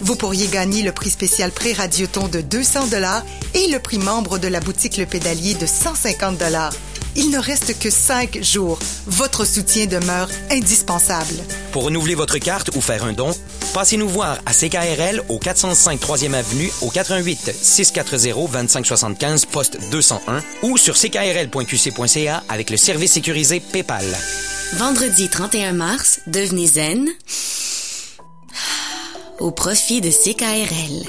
vous pourriez gagner le prix spécial pré-radioton de 200 dollars et le prix membre de la boutique Le Pédalier de 150 dollars. Il ne reste que cinq jours. Votre soutien demeure indispensable. Pour renouveler votre carte ou faire un don, passez nous voir à CKRL au 405 3e Avenue au 88 640 2575 poste 201 ou sur ckrl.qc.ca avec le service sécurisé PayPal. Vendredi 31 mars, devenez zen au profit de CKRL.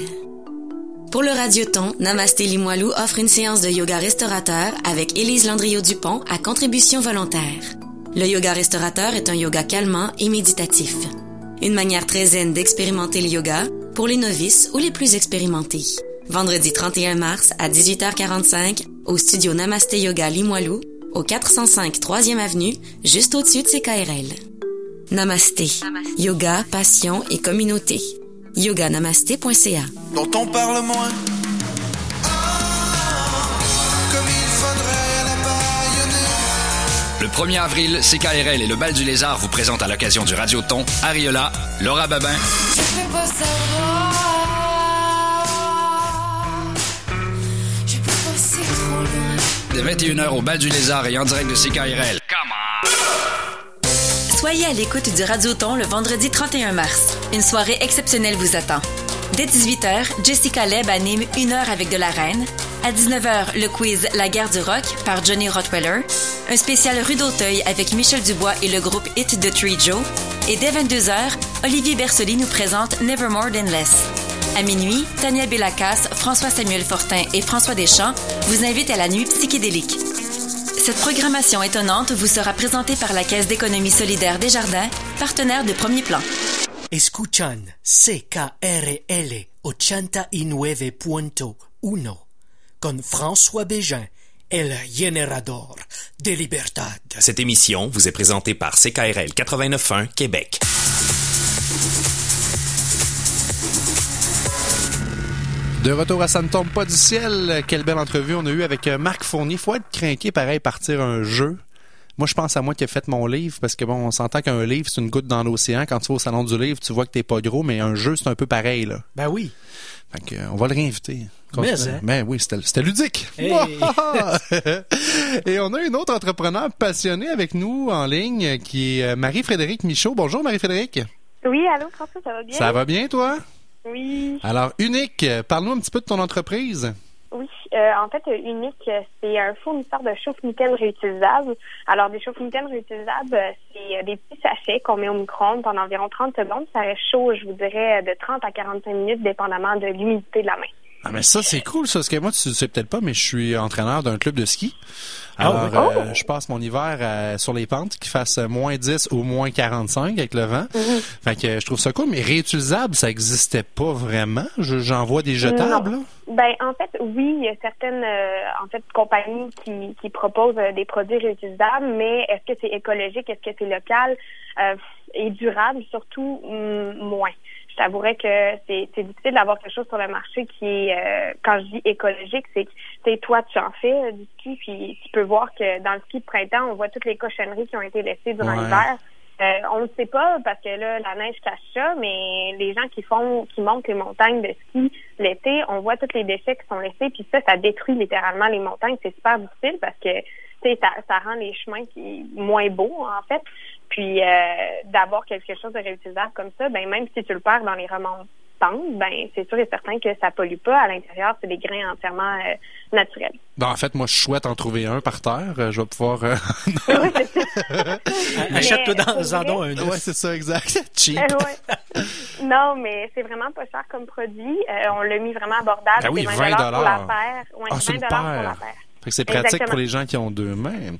Pour le Radioton, Namasté Limoilou offre une séance de yoga restaurateur avec Élise Landriot-Dupont à contribution volontaire. Le yoga restaurateur est un yoga calmant et méditatif. Une manière très zen d'expérimenter le yoga pour les novices ou les plus expérimentés. Vendredi 31 mars à 18h45 au studio Namasté Yoga Limoilou au 405 3e Avenue, juste au-dessus de CKRL. Namasté. Yoga, passion et communauté. yoganamasté.ca. Dont on parle moins. Comme il faudrait la baïonner. Le 1er avril, CKRL et le Bal du Lézard vous présentent à l'occasion du Radioton Ariola, Laura Babin, Je peux pas savoir. Je peux passer trop loin. dès 21h au Bal du Lézard et en direct de CKRL. Soyez à l'écoute du Radioton le vendredi 31 mars. Une soirée exceptionnelle vous attend. Dès 18h, Jessica Leb anime Une heure avec de la reine. À 19h, le quiz La guerre du rock par Johnny Rottweiler. Un spécial rue d'Auteuil avec Michel Dubois et le groupe Hit de Tree Joe. Et dès 22h, Olivier Bersoli nous présente Nevermore Than Less. À minuit, Tania Bellacas, François-Samuel Fortin et François Deschamps vous invitent à la nuit psychédélique. Cette programmation étonnante vous sera présentée par la Caisse d'économie solidaire des Jardins, partenaire de premier plan. Escuchan CKRL 89.1 con François Bégin, el generador de libertad. Cette émission vous est présentée par CKRL 89.1 Québec. De retour à Ça ne tombe pas du ciel. Quelle belle entrevue on a eue avec euh, Marc Fournier. Faut être craqué pareil, partir un jeu. Moi, je pense à moi qui ai fait mon livre parce que bon, on s'entend qu'un livre, c'est une goutte dans l'océan. Quand tu vas au salon du livre, tu vois que t'es pas gros, mais un jeu, c'est un peu pareil, là. Ben oui. Fait que, euh, on va le réinviter. Mais, hein? Ben oui, c'était ludique. Hey. Et on a une autre entrepreneur passionnée avec nous en ligne qui est euh, Marie-Frédérique Michaud. Bonjour Marie-Frédérique. Oui, allô François, ça va bien? Ça va bien toi? Oui. Alors, Unique, euh, parle-nous un petit peu de ton entreprise. Oui, euh, en fait, Unique, c'est un fournisseur de chauffe-mitaines réutilisables. Alors, des chauffe-mitaines réutilisables, c'est euh, des petits sachets qu'on met au micro-ondes pendant environ 30 secondes. Ça reste chaud, je vous dirais, de 30 à 45 minutes, dépendamment de l'humidité de la main. Ah, mais ça, c'est cool, ça. Parce que moi, tu sais peut-être pas, mais je suis entraîneur d'un club de ski. Ah Alors, oui. euh, je passe mon hiver euh, sur les pentes qui fassent moins 10 ou moins 45 avec le vent. Mhm. Fait que je trouve ça cool, mais réutilisable, ça existait pas vraiment. Je- J'en vois des jetables, là. Ben, en fait, oui, il y a certaines euh, en fait compagnies qui, qui proposent euh, des produits réutilisables, mais est-ce que c'est écologique, est-ce que c'est local? Euh, et durable, surtout mm, moins. Je t'avouerais que c'est c'est difficile d'avoir quelque chose sur le marché qui est, euh, quand je dis écologique, c'est que c'est toi tu en fais euh, du ski, puis tu peux voir que dans le ski de printemps, on voit toutes les cochonneries qui ont été laissées durant Ouais. l'hiver. Euh, on ne sait pas parce que là, la neige cache ça, mais les gens qui font, qui montent les montagnes de ski l'été, on voit tous les déchets qui sont laissés, puis ça, ça détruit littéralement les montagnes. C'est super difficile parce que ça, ça rend les chemins qui moins beaux en fait. Puis euh, d'avoir quelque chose de réutilisable comme ça, ben même si tu le perds dans les remontantes, ben c'est sûr et certain que ça pollue pas. À l'intérieur, c'est des grains entièrement euh, naturels. Ben, en fait, moi, je souhaite en trouver un par terre. Euh, Je vais pouvoir... euh, Achète-toi dans en don un ouais, c'est ça, exact. Cheap. Euh, ouais. Non, mais c'est vraiment pas cher comme produit. Euh, on l'a mis vraiment abordable. Ah oui, c'est 20 pour la paire. Ouais, Ah, c'est 20 une pour la paire. C'est pratique Exactement. pour les gens qui ont deux mains.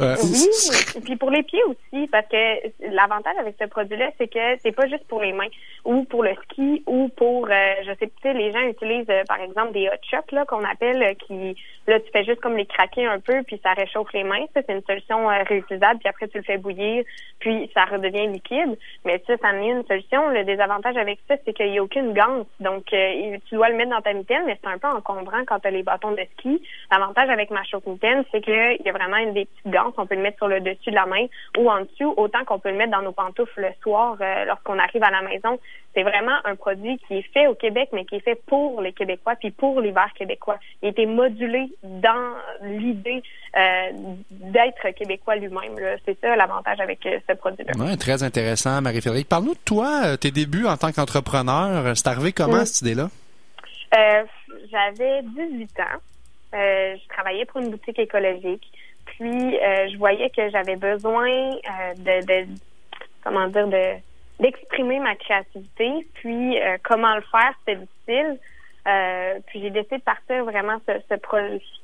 Euh, Oui, puis pour les pieds aussi, parce que l'avantage avec ce produit-là, c'est que c'est pas juste pour les mains, ou pour le ski, ou pour, euh, je sais, tu sais, les gens utilisent euh, par exemple des hot shocks là qu'on appelle, qui, là tu fais juste comme les craquer un peu, puis ça réchauffe les mains. Ça c'est une solution réutilisable, puis après tu le fais bouillir, puis ça redevient liquide. Mais ça, ça en est une solution. Le désavantage avec ça, c'est qu'il n'y a aucune ganse, donc tu dois le mettre dans ta mitaine, mais c'est un peu encombrant quand tu as les bâtons de ski. L'avantage avec avec ma choke c'est qu'il y a vraiment une des petites ganses, on peut le mettre sur le dessus de la main ou en dessous, autant qu'on peut le mettre dans nos pantoufles le soir euh, lorsqu'on arrive à la maison. C'est vraiment un produit qui est fait au Québec, mais qui est fait pour les Québécois puis pour l'hiver québécois. Il a été modulé dans l'idée euh, d'être québécois lui-même. C'est ça l'avantage avec euh, ce produit-là. Ouais, très intéressant, Marie-Frédérique. Parle-nous de toi, tes débuts en tant qu'entrepreneur. C'est arrivé comment, mm. cette idée-là? J'avais 18 ans. Euh, je travaillais pour une boutique écologique. Puis euh, je voyais que j'avais besoin euh, de, de, comment dire de d'exprimer ma créativité. Puis comment le faire, c'était difficile. puis j'ai décidé de partir vraiment ce, ce,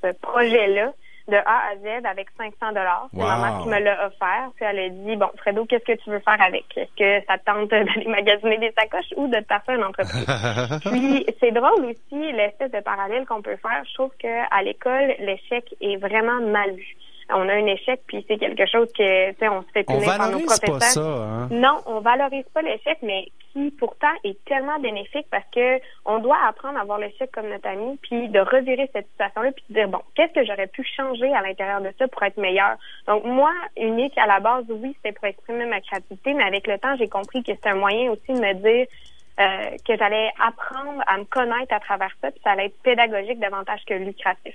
ce projet-là de A à Z avec 500 dollars. C'est ma mère qui me l'a offert. Puis elle a dit bon Fredo, qu'est-ce que tu veux faire avec? Est-ce que ça te tente d'aller magasiner des sacoches ou de te passer une entreprise? Puis c'est drôle aussi l'espèce de parallèle qu'on peut faire. Je trouve que à l'école l'échec est vraiment mal vu on a un échec, puis c'est quelque chose que, tu sais, on se fait punir par nos professeurs. Pas ça, hein? Non, on valorise pas l'échec, mais qui pourtant est tellement bénéfique parce que on doit apprendre à voir l'échec comme notre ami, puis de revirer cette situation-là, puis de dire bon, qu'est-ce que j'aurais pu changer à l'intérieur de ça pour être meilleur? Donc moi, unique à la base, oui, c'était pour exprimer ma créativité, mais avec le temps, j'ai compris que c'était un moyen aussi de me dire euh, que j'allais apprendre à me connaître à travers ça, puis ça allait être pédagogique davantage que lucratif.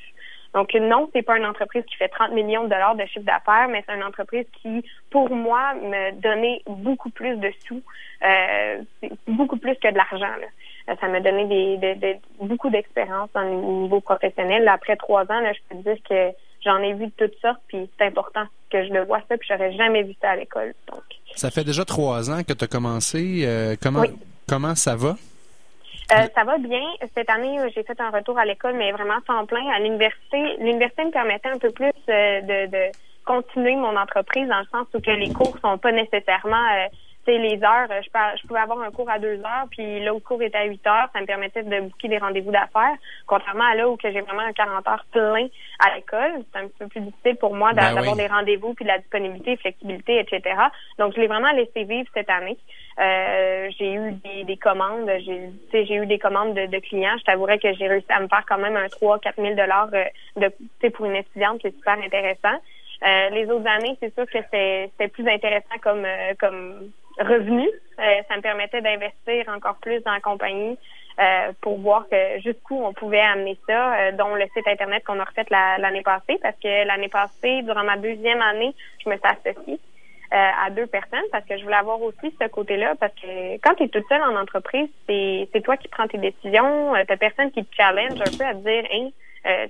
Donc non, c'est pas une entreprise qui fait 30 millions de dollars de chiffre d'affaires, mais c'est une entreprise qui, pour moi, me donnait beaucoup plus de sous, euh, beaucoup plus que de l'argent. Euh, ça m'a donné des, beaucoup d'expérience dans le niveau professionnel. après trois ans, là, je peux dire que j'en ai vu de toutes sortes, puis c'est important que je le vois ça, puis j'aurais jamais vu ça à l'école. Donc. Ça fait déjà trois ans que tu as commencé. Euh, comment comment ça va? Euh, ça va bien. Cette année, euh, j'ai fait un retour à l'école, mais vraiment sans plein. À l'université, l'université me permettait un peu plus euh, de, de, continuer mon entreprise dans le sens où que les cours sont pas nécessairement les heures, je, je, pouvais avoir un cours à deux heures, puis là où le cours était à huit heures, ça me permettait de booker des rendez-vous d'affaires. Contrairement à là où j'ai vraiment un 40 heures plein à l'école, c'est un peu plus difficile pour moi ben d'avoir des rendez-vous, puis de la disponibilité, flexibilité, etc. Donc, je l'ai vraiment laissé vivre cette année. Euh, j'ai eu des, des commandes, j'ai j'ai eu des commandes de, de clients. Je t'avouerais que j'ai réussi à me faire quand même un 3 4 000 dollars euh, de pour une étudiante, c'est super intéressant. Euh, les autres années, c'est sûr que c'était plus intéressant comme comme revenu? Euh, ça me permettait d'investir encore plus dans la compagnie euh, pour voir que jusqu'où on pouvait amener ça, euh, dont le site internet qu'on a refait l'année passée, parce que l'année passée, durant ma deuxième année, je me suis associée à deux personnes parce que je voulais avoir aussi ce côté-là parce que quand tu es toute seule en entreprise, c'est toi qui prends tes décisions, t'as personne qui te challenge un peu à te dire hein,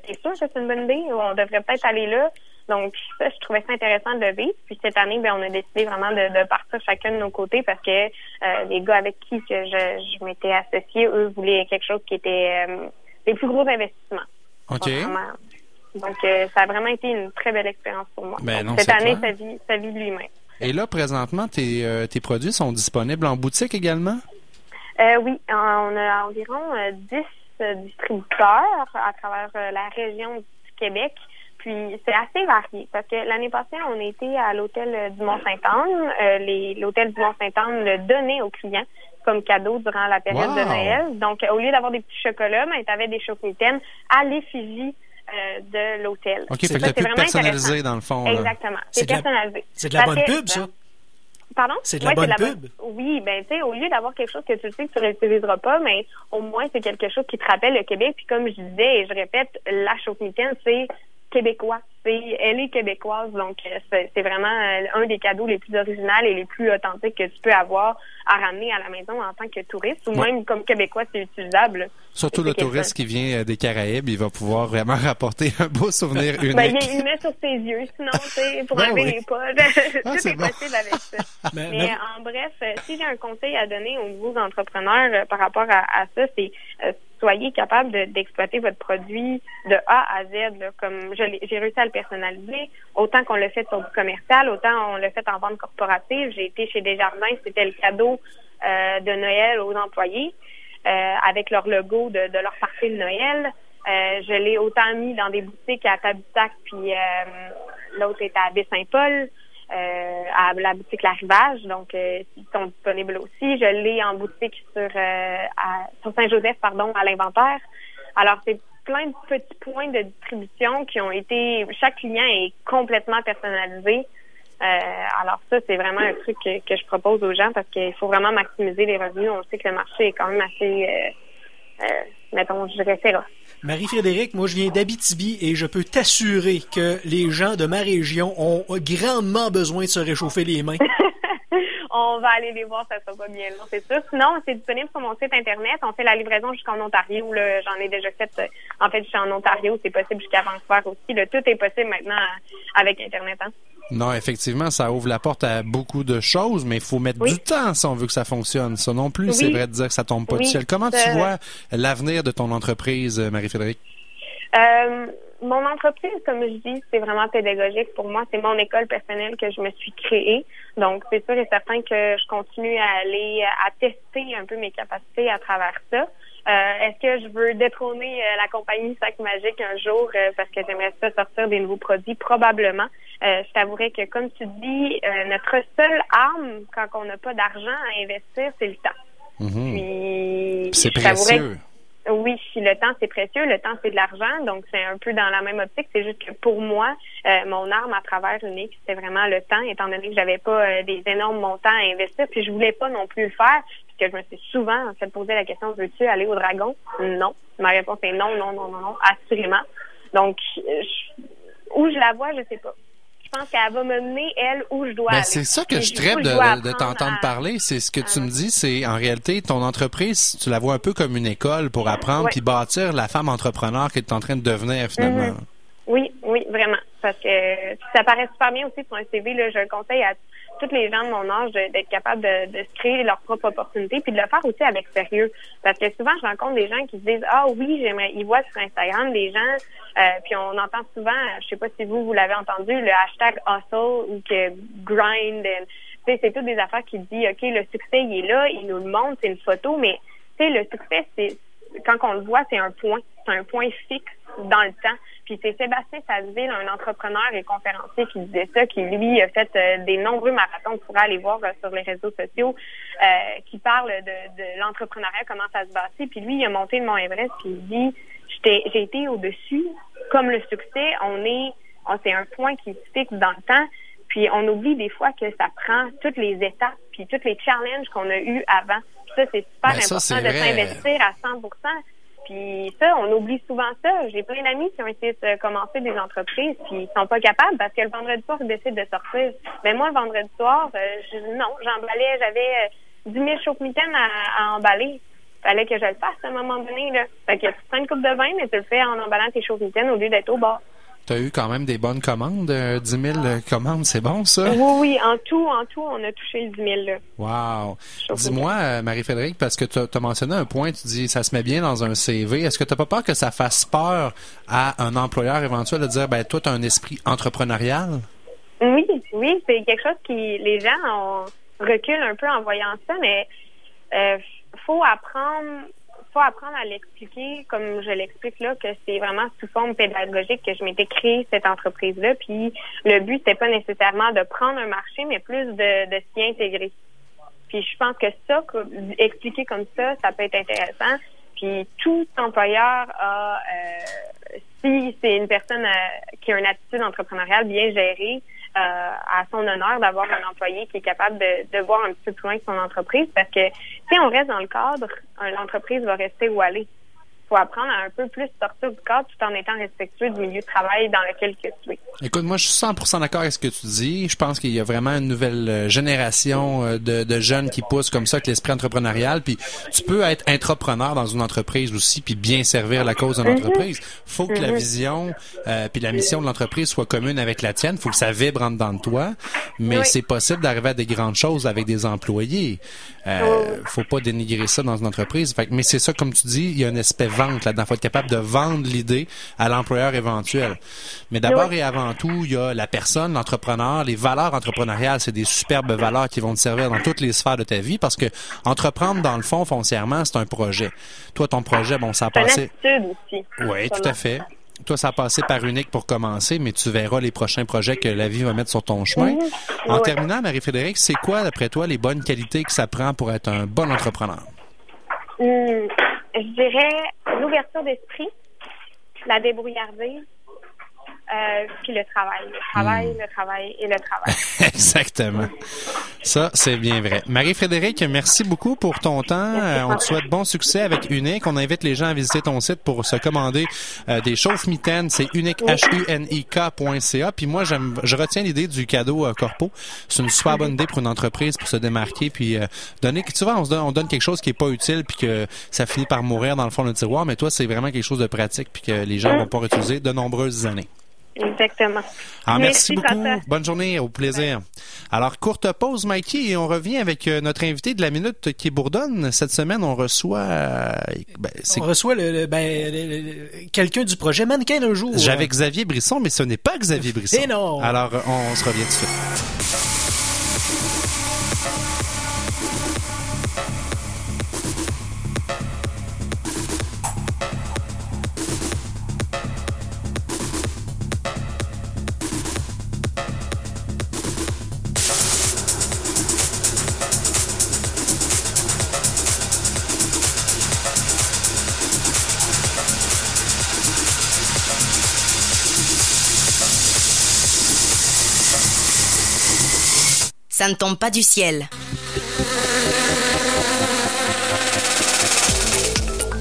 t'es sûr que c'est une bonne idée ou on devrait peut-être aller là? Donc, ça, je trouvais ça intéressant de le vivre. Puis cette année, ben, on a décidé vraiment de, partir chacun de nos côtés parce que euh, les gars avec qui que je, je m'étais associée, eux, voulaient quelque chose qui était euh, les plus gros investissements. OK. Donc, euh, ça a vraiment été une très belle expérience pour moi. Ben cette année, ça vit, ça vit lui-même. Et là, présentement, tes, tes produits sont disponibles en boutique également? oui, on a environ 10 distributeurs à travers la région du Québec. Puis c'est assez varié parce que l'année passée, on était à l'hôtel du Mont-Saint-Anne. Euh, l'hôtel du Mont-Saint-Anne le donnait aux clients comme cadeau durant la période de Noël. Donc, au lieu d'avoir des petits chocolats, ben, tu avais des chocolataines à l'effigie euh, de l'hôtel. OK, fait que c'est plus personnalisé dans le fond. Exactement. C'est personnalisé. C'est de la bonne pub, ça? Pardon? C'est de la bonne pub? Oui, ben tu sais, au lieu d'avoir quelque chose que tu sais que tu réutiliseras pas, mais au moins c'est quelque chose qui te rappelle le Québec. Puis comme je disais et je répète, la chocolataine, c'est québécois. elle est québécoise, donc euh, c'est vraiment euh, un des cadeaux les plus originaux et les plus authentiques que tu peux avoir à ramener à la maison en tant que touriste ou même comme québécois, c'est utilisable. Surtout le touriste qui vient euh, des Caraïbes, il va pouvoir vraiment rapporter un beau souvenir unique. ben, il, met sur ses yeux, sinon, c'est pour ben enlever les poches. Ah, Tout est, possible avec ça. Ben, mais, en bref, si j'ai un conseil à donner aux nouveaux entrepreneurs par rapport à, ça, c'est soyez capable d'exploiter votre produit de A à Z, comme j'ai réussi à le personnaliser, autant qu'on le fait sur du commercial, autant on le fait en vente corporative. J'ai été chez Desjardins, c'était le cadeau euh, de Noël aux employés, euh, avec leur logo de, leur partie de Noël. Euh, je l'ai autant mis dans des boutiques à Tabusac, puis l'autre est à Baie-Saint-Paul. Euh, à la boutique L'Arrivage, donc euh, ils sont disponibles aussi. Je l'ai en boutique sur, euh, sur Saint-Joseph, pardon, à l'inventaire. Alors c'est plein de petits points de distribution qui ont été. Chaque client est complètement personnalisé. Euh, alors ça, c'est vraiment un truc que, que je propose aux gens parce qu'il faut vraiment maximiser les revenus. On sait que le marché est quand même assez, euh, euh, mettons, je dirais féroce. Marie-Frédéric, moi je viens d'Abitibi et je peux t'assurer que les gens de ma région ont grandement besoin de se réchauffer les mains. on va aller les voir, ça sera pas bien long, c'est sûr. Sinon, c'est disponible sur mon site internet. On fait la livraison jusqu'en Ontario. J'en ai déjà fait. euh, En fait, je suis en Ontario, c'est possible jusqu'à Vancouver aussi. Là, tout est possible maintenant euh, avec internet. Hein. Non, effectivement, ça ouvre la porte à beaucoup de choses, mais il faut mettre Oui. du temps si on veut que ça fonctionne. Ça non plus, Oui. c'est vrai de dire que ça tombe pas Oui, du ciel. Comment tu euh, vois l'avenir de ton entreprise, euh, Marie-Frédéric? Euh, mon entreprise, comme je dis, c'est vraiment pédagogique pour moi. C'est mon école personnelle que je me suis créée. Donc, c'est sûr et certain que je continue à aller à tester un peu mes capacités à travers ça. Euh, Est-ce que je veux détrôner euh, la compagnie Sac Magique un jour euh, parce que j'aimerais ça sortir des nouveaux produits? Probablement. Je t'avouerais que, comme tu dis, notre seule arme quand on n'a pas d'argent à investir, c'est le temps. Mhm. C'est précieux. oui, si le temps c'est précieux, le temps c'est de l'argent, donc c'est un peu dans la même optique. C'est juste que pour moi, euh, mon arme à travers unique, c'est vraiment le temps, étant donné que j'avais pas euh, des énormes montants à investir, puis je voulais pas non plus le faire, puisque je me suis souvent fait poser la question veux-tu aller au dragon? Non. Ma réponse est non, non, non, non, non, assurément. Donc, je- où je la vois, je sais pas. Je pense qu'elle va me mener elle où je dois Ben, aller. c'est ça que je traite de, t'entendre à- parler. C'est ce que tu me dis, c'est en réalité ton entreprise, tu la vois un peu comme une école pour apprendre Ouais. puis bâtir la femme entrepreneur que tu es en train de devenir finalement. Mhm. Oui, oui, vraiment. Parce que ça paraît super bien aussi sur un CV. Là, je le conseille à tous les gens de mon âge d'être capables de, de se créer leur propre opportunité puis de le faire aussi avec sérieux. Parce que souvent, je rencontre des gens qui se disent Ah oui, j'aimerais. Ils voient sur Instagram des gens, euh, puis on entend souvent, je sais pas si vous, vous l'avez entendu, le hashtag hustle ou que grind. c'est toutes des affaires qui disent OK, le succès, il est là, il nous le montre, c'est une photo, mais tu sais, le succès, c'est quand on le voit, c'est un point. C'est un point fixe dans le temps. Puis c'est Sébastien Saville, un entrepreneur et conférencier qui disait ça, qui lui a fait euh, des nombreux marathons, vous pourrez aller voir euh, sur les réseaux sociaux, euh, qui parle de, de l'entrepreneuriat, comment ça se bâtit. Puis lui, il a monté le Mont Everest, puis il dit, j'ai été au-dessus. Comme le succès, on est, on- c'est un point qui se fixe dans le temps. Puis on oublie des fois que ça prend toutes les étapes, puis tous les challenges qu'on a eus avant. Puis ça, c'est super Ben, important de s'investir à 100 puis ça, on oublie souvent ça. J'ai plein d'amis qui ont essayé de commencer des entreprises, puis ils sont pas capables parce que le vendredi soir, ils décident de sortir. Mais moi, le vendredi soir, euh, je, non, j'emballais, j'avais euh, 10 000 chocs-mitaines à, à emballer. Fallait que je le fasse à un moment donné. Là. Fait que tu prends une coupe de vin, mais tu le fais en emballant tes chocs-mitaines au lieu d'être au bar. Tu as eu quand même des bonnes commandes, euh, 10 000 commandes, c'est bon ça? Oui, oui, en tout, en tout, on a touché le 10 000. Là. Wow. Dis-moi, euh, Marie-Frédéric, parce que tu as mentionné un point, tu dis ça se met bien dans un CV. Est-ce que tu pas peur que ça fasse peur à un employeur éventuel de dire, ben toi, tu as un esprit entrepreneurial? Oui, oui, c'est quelque chose qui les gens ont reculent un peu en voyant ça, mais euh, faut apprendre faut apprendre à l'expliquer comme je l'explique là que c'est vraiment sous forme pédagogique que je m'étais créé cette entreprise là puis le but c'était pas nécessairement de prendre un marché mais plus de, de s'y intégrer. Puis je pense que ça expliquer comme ça ça peut être intéressant. Puis tout employeur a euh, si c'est une personne euh, qui a une attitude entrepreneuriale bien gérée à son honneur d'avoir un employé qui est capable de, de voir un petit peu plus loin que son entreprise parce que si on reste dans le cadre, euh, l'entreprise va rester où aller. Faut apprendre à un peu plus sortir du cadre tout en étant respectueux du milieu de travail dans lequel que tu es. Écoute, moi, je suis 100% d'accord avec ce que tu dis. Je pense qu'il y a vraiment une nouvelle euh, génération euh, de, de jeunes qui poussent comme ça avec l'esprit entrepreneurial. Puis tu peux être entrepreneur dans une entreprise aussi, puis bien servir la cause de Mhm. l'entreprise. Faut que la Mhm. vision euh, puis la mission de l'entreprise soit commune avec la tienne. Faut que ça vibre en dedans de toi. Mais Oui. c'est possible d'arriver à des grandes choses avec des employés. Euh, Faut pas dénigrer ça dans une entreprise. Fait mais c'est ça, comme tu dis, il y a un aspect vente là-dedans. Faut être capable de vendre l'idée à l'employeur éventuel. Mais d'abord et avant tout, il y a la personne, l'entrepreneur, les valeurs entrepreneuriales, c'est des superbes valeurs qui vont te servir dans toutes les sphères de ta vie parce que entreprendre dans le fond foncièrement, c'est un projet. Toi ton projet, bon, ça a passé. Oui, tout à fait. Toi, ça a passé par unique pour commencer, mais tu verras les prochains projets que la vie va mettre sur ton chemin. En Ouais. terminant, Marie-Frédéric, c'est quoi, d'après toi, les bonnes qualités que ça prend pour être un bon entrepreneur? Hum, je dirais l'ouverture d'esprit, la débrouillardise, euh, puis le travail. Le travail, Hmm. le travail et le travail. Exactement. Ça, c'est bien vrai. Marie-Frédéric, merci beaucoup pour ton temps. Euh, on te souhaite bon succès avec Unique. On invite les gens à visiter ton site pour se commander euh, des chauffe-mitaines. C'est unique, H-U-N-I-K.ca. Puis moi, je retiens l'idée du cadeau euh, corpo. C'est une super bonne idée pour une entreprise pour se démarquer puis euh, donner, tu vois, on, se donne, on donne quelque chose qui est pas utile puis que ça finit par mourir dans le fond du tiroir. Mais toi, c'est vraiment quelque chose de pratique puis que les gens vont pouvoir utiliser de nombreuses années. Exactement. Ah, merci, beaucoup. Tata. Bonne journée, au plaisir. Alors, courte pause, Mikey, et on revient avec euh, notre invité de la minute qui bourdonne. Cette semaine, on reçoit... euh, ben, On reçoit le, le- ben, le- le- quelqu'un du projet Mannequin un jour. J'avais Xavier Brisson, mais ce n'est pas Xavier Brisson. Eh non! Alors, on se revient tout de suite. Ça ne tombe pas du ciel.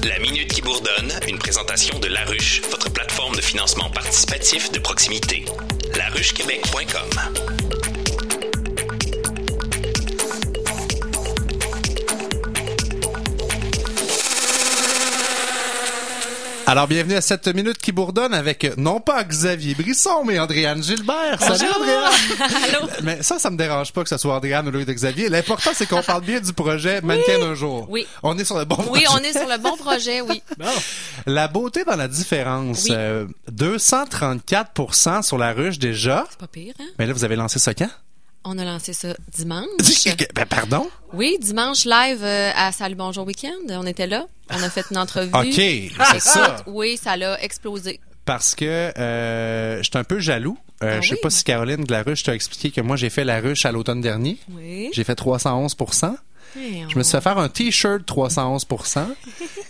La Minute qui bourdonne, une présentation de La Ruche, votre plateforme de financement participatif de proximité. laruchequebec.com. Alors, bienvenue à cette minute qui bourdonne avec, non pas Xavier Brisson, mais Andréane Gilbert. Salut. Andréane! Allô? Mais ça, ça me dérange pas que ce soit Andréane au lieu de Xavier. L'important, c'est qu'on parle bien du projet Mannequin un jour. Oui. On est sur le bon Oui, projet. on est sur le bon projet, oui. La beauté dans la différence. Oui. euh, 234% sur la ruche déjà. Pas pire, hein? Mais là, vous avez lancé ça quand? On a lancé ça dimanche. Ben, pardon? Oui, dimanche live euh, à Salut Bonjour Weekend. On était là. On a fait une entrevue. OK, c'est ça. Oui, ça l'a explosé. Parce que euh, je suis un peu jaloux. Euh, Ah je sais oui? pas si Caroline de la ruche t'a expliqué que moi, j'ai fait la ruche à l'automne dernier. Oui. J'ai fait 311 Eh, Je me suis fait faire un T-shirt 311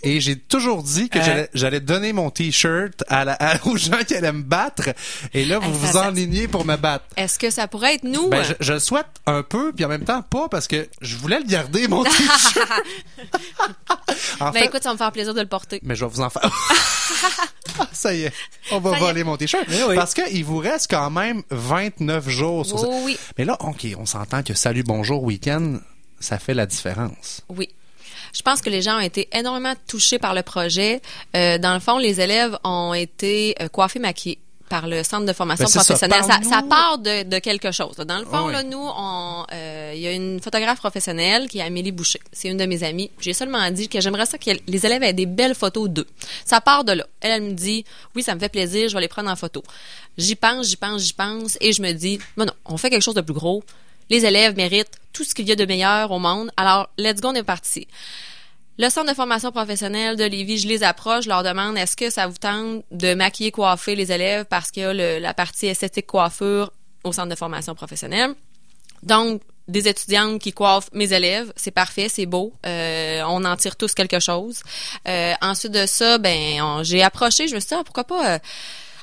et j'ai toujours dit que Euh. j'allais- donner mon T-shirt à la- à- aux gens qui allaient me battre. Et là, vous ça- vous enlignez pour me battre. Est-ce que ça pourrait être nous? Ben, je, je le souhaite un peu, puis en même temps pas, parce que je voulais le garder, mon T-shirt. En ben fait- écoute, ça va me faire plaisir de le porter. mais je vais vous en faire. Ah, ça y est, on va Ça voler mon t-shirt. Parce qu'il vous reste quand même 29 jours sur ça. Oh oui. Mais là, OK, on s'entend que Salut, bonjour, week-end, ça fait la différence. Oui. Je pense que les gens ont été énormément touchés par le projet. Euh, dans le fond, les élèves ont été euh, coiffés, maquillés par le centre de formation Ben, ça. professionnelle. Ça, part de, de quelque chose. là. Dans le fond, oui. là, nous, euh, il y a une photographe professionnelle qui est Amélie Boucher. C'est une de mes amies. J'ai seulement dit que j'aimerais ça que les élèves aient des belles photos d'eux. Ça part de là. Elle, elle me dit, oui, ça me fait plaisir, je vais les prendre en photo. J'y pense, j'y pense, j'y pense, et je me dis, non, non, on fait quelque chose de plus gros. Les élèves méritent tout ce qu'il y a de meilleur au monde. Alors, let's go, on est parti. Le centre de formation professionnelle de Lévis, je les approche, je leur demande est-ce que ça vous tente de maquiller, coiffer les élèves parce qu'il y a la partie esthétique coiffure au centre de formation professionnelle? Donc, des étudiantes qui coiffent mes élèves, c'est parfait, c'est beau, euh, on en tire tous quelque chose. Euh, ensuite de ça, ben, j'ai approché, je me suis dit ah, pourquoi pas. euh,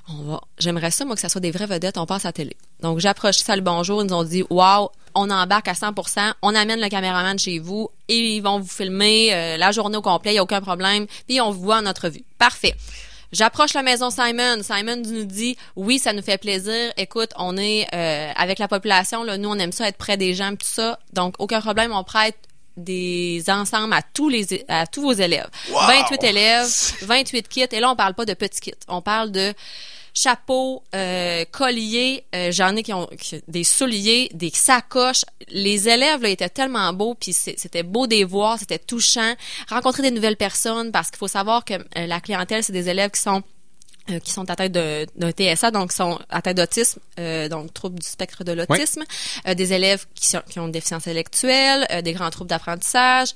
on va, j'aimerais ça, moi, que ça soit des vraies vedettes, on passe à la télé. Donc, j'ai approché ça le bonjour, ils nous ont dit, wow, on embarque à 100%, on amène le caméraman chez vous, et ils vont vous filmer euh, la journée au complet, il n'y a aucun problème, puis on vous voit en entrevue. Parfait. J'approche la maison Simon. Simon nous dit oui, ça nous fait plaisir. Écoute, on est euh, avec la population là, nous on aime ça être près des gens, tout ça. Donc aucun problème, on prête des ensembles à tous les à tous vos élèves. 28 élèves, 28 kits et là on parle pas de petits kits. On parle de chapeaux, euh, colliers, euh, j'en ai qui ont qui- des souliers, des sacoches. Les élèves là, étaient tellement beaux, puis c'était beau de les voir, c'était touchant. Rencontrer des nouvelles personnes, parce qu'il faut savoir que euh, la clientèle, c'est des élèves qui sont euh, qui sont atteints d'un TSA, donc qui sont atteints d'autisme, euh, donc trouble du spectre de l'autisme, Euh, des élèves qui, sont, qui ont une déficience intellectuelle, euh, des grands troubles d'apprentissage.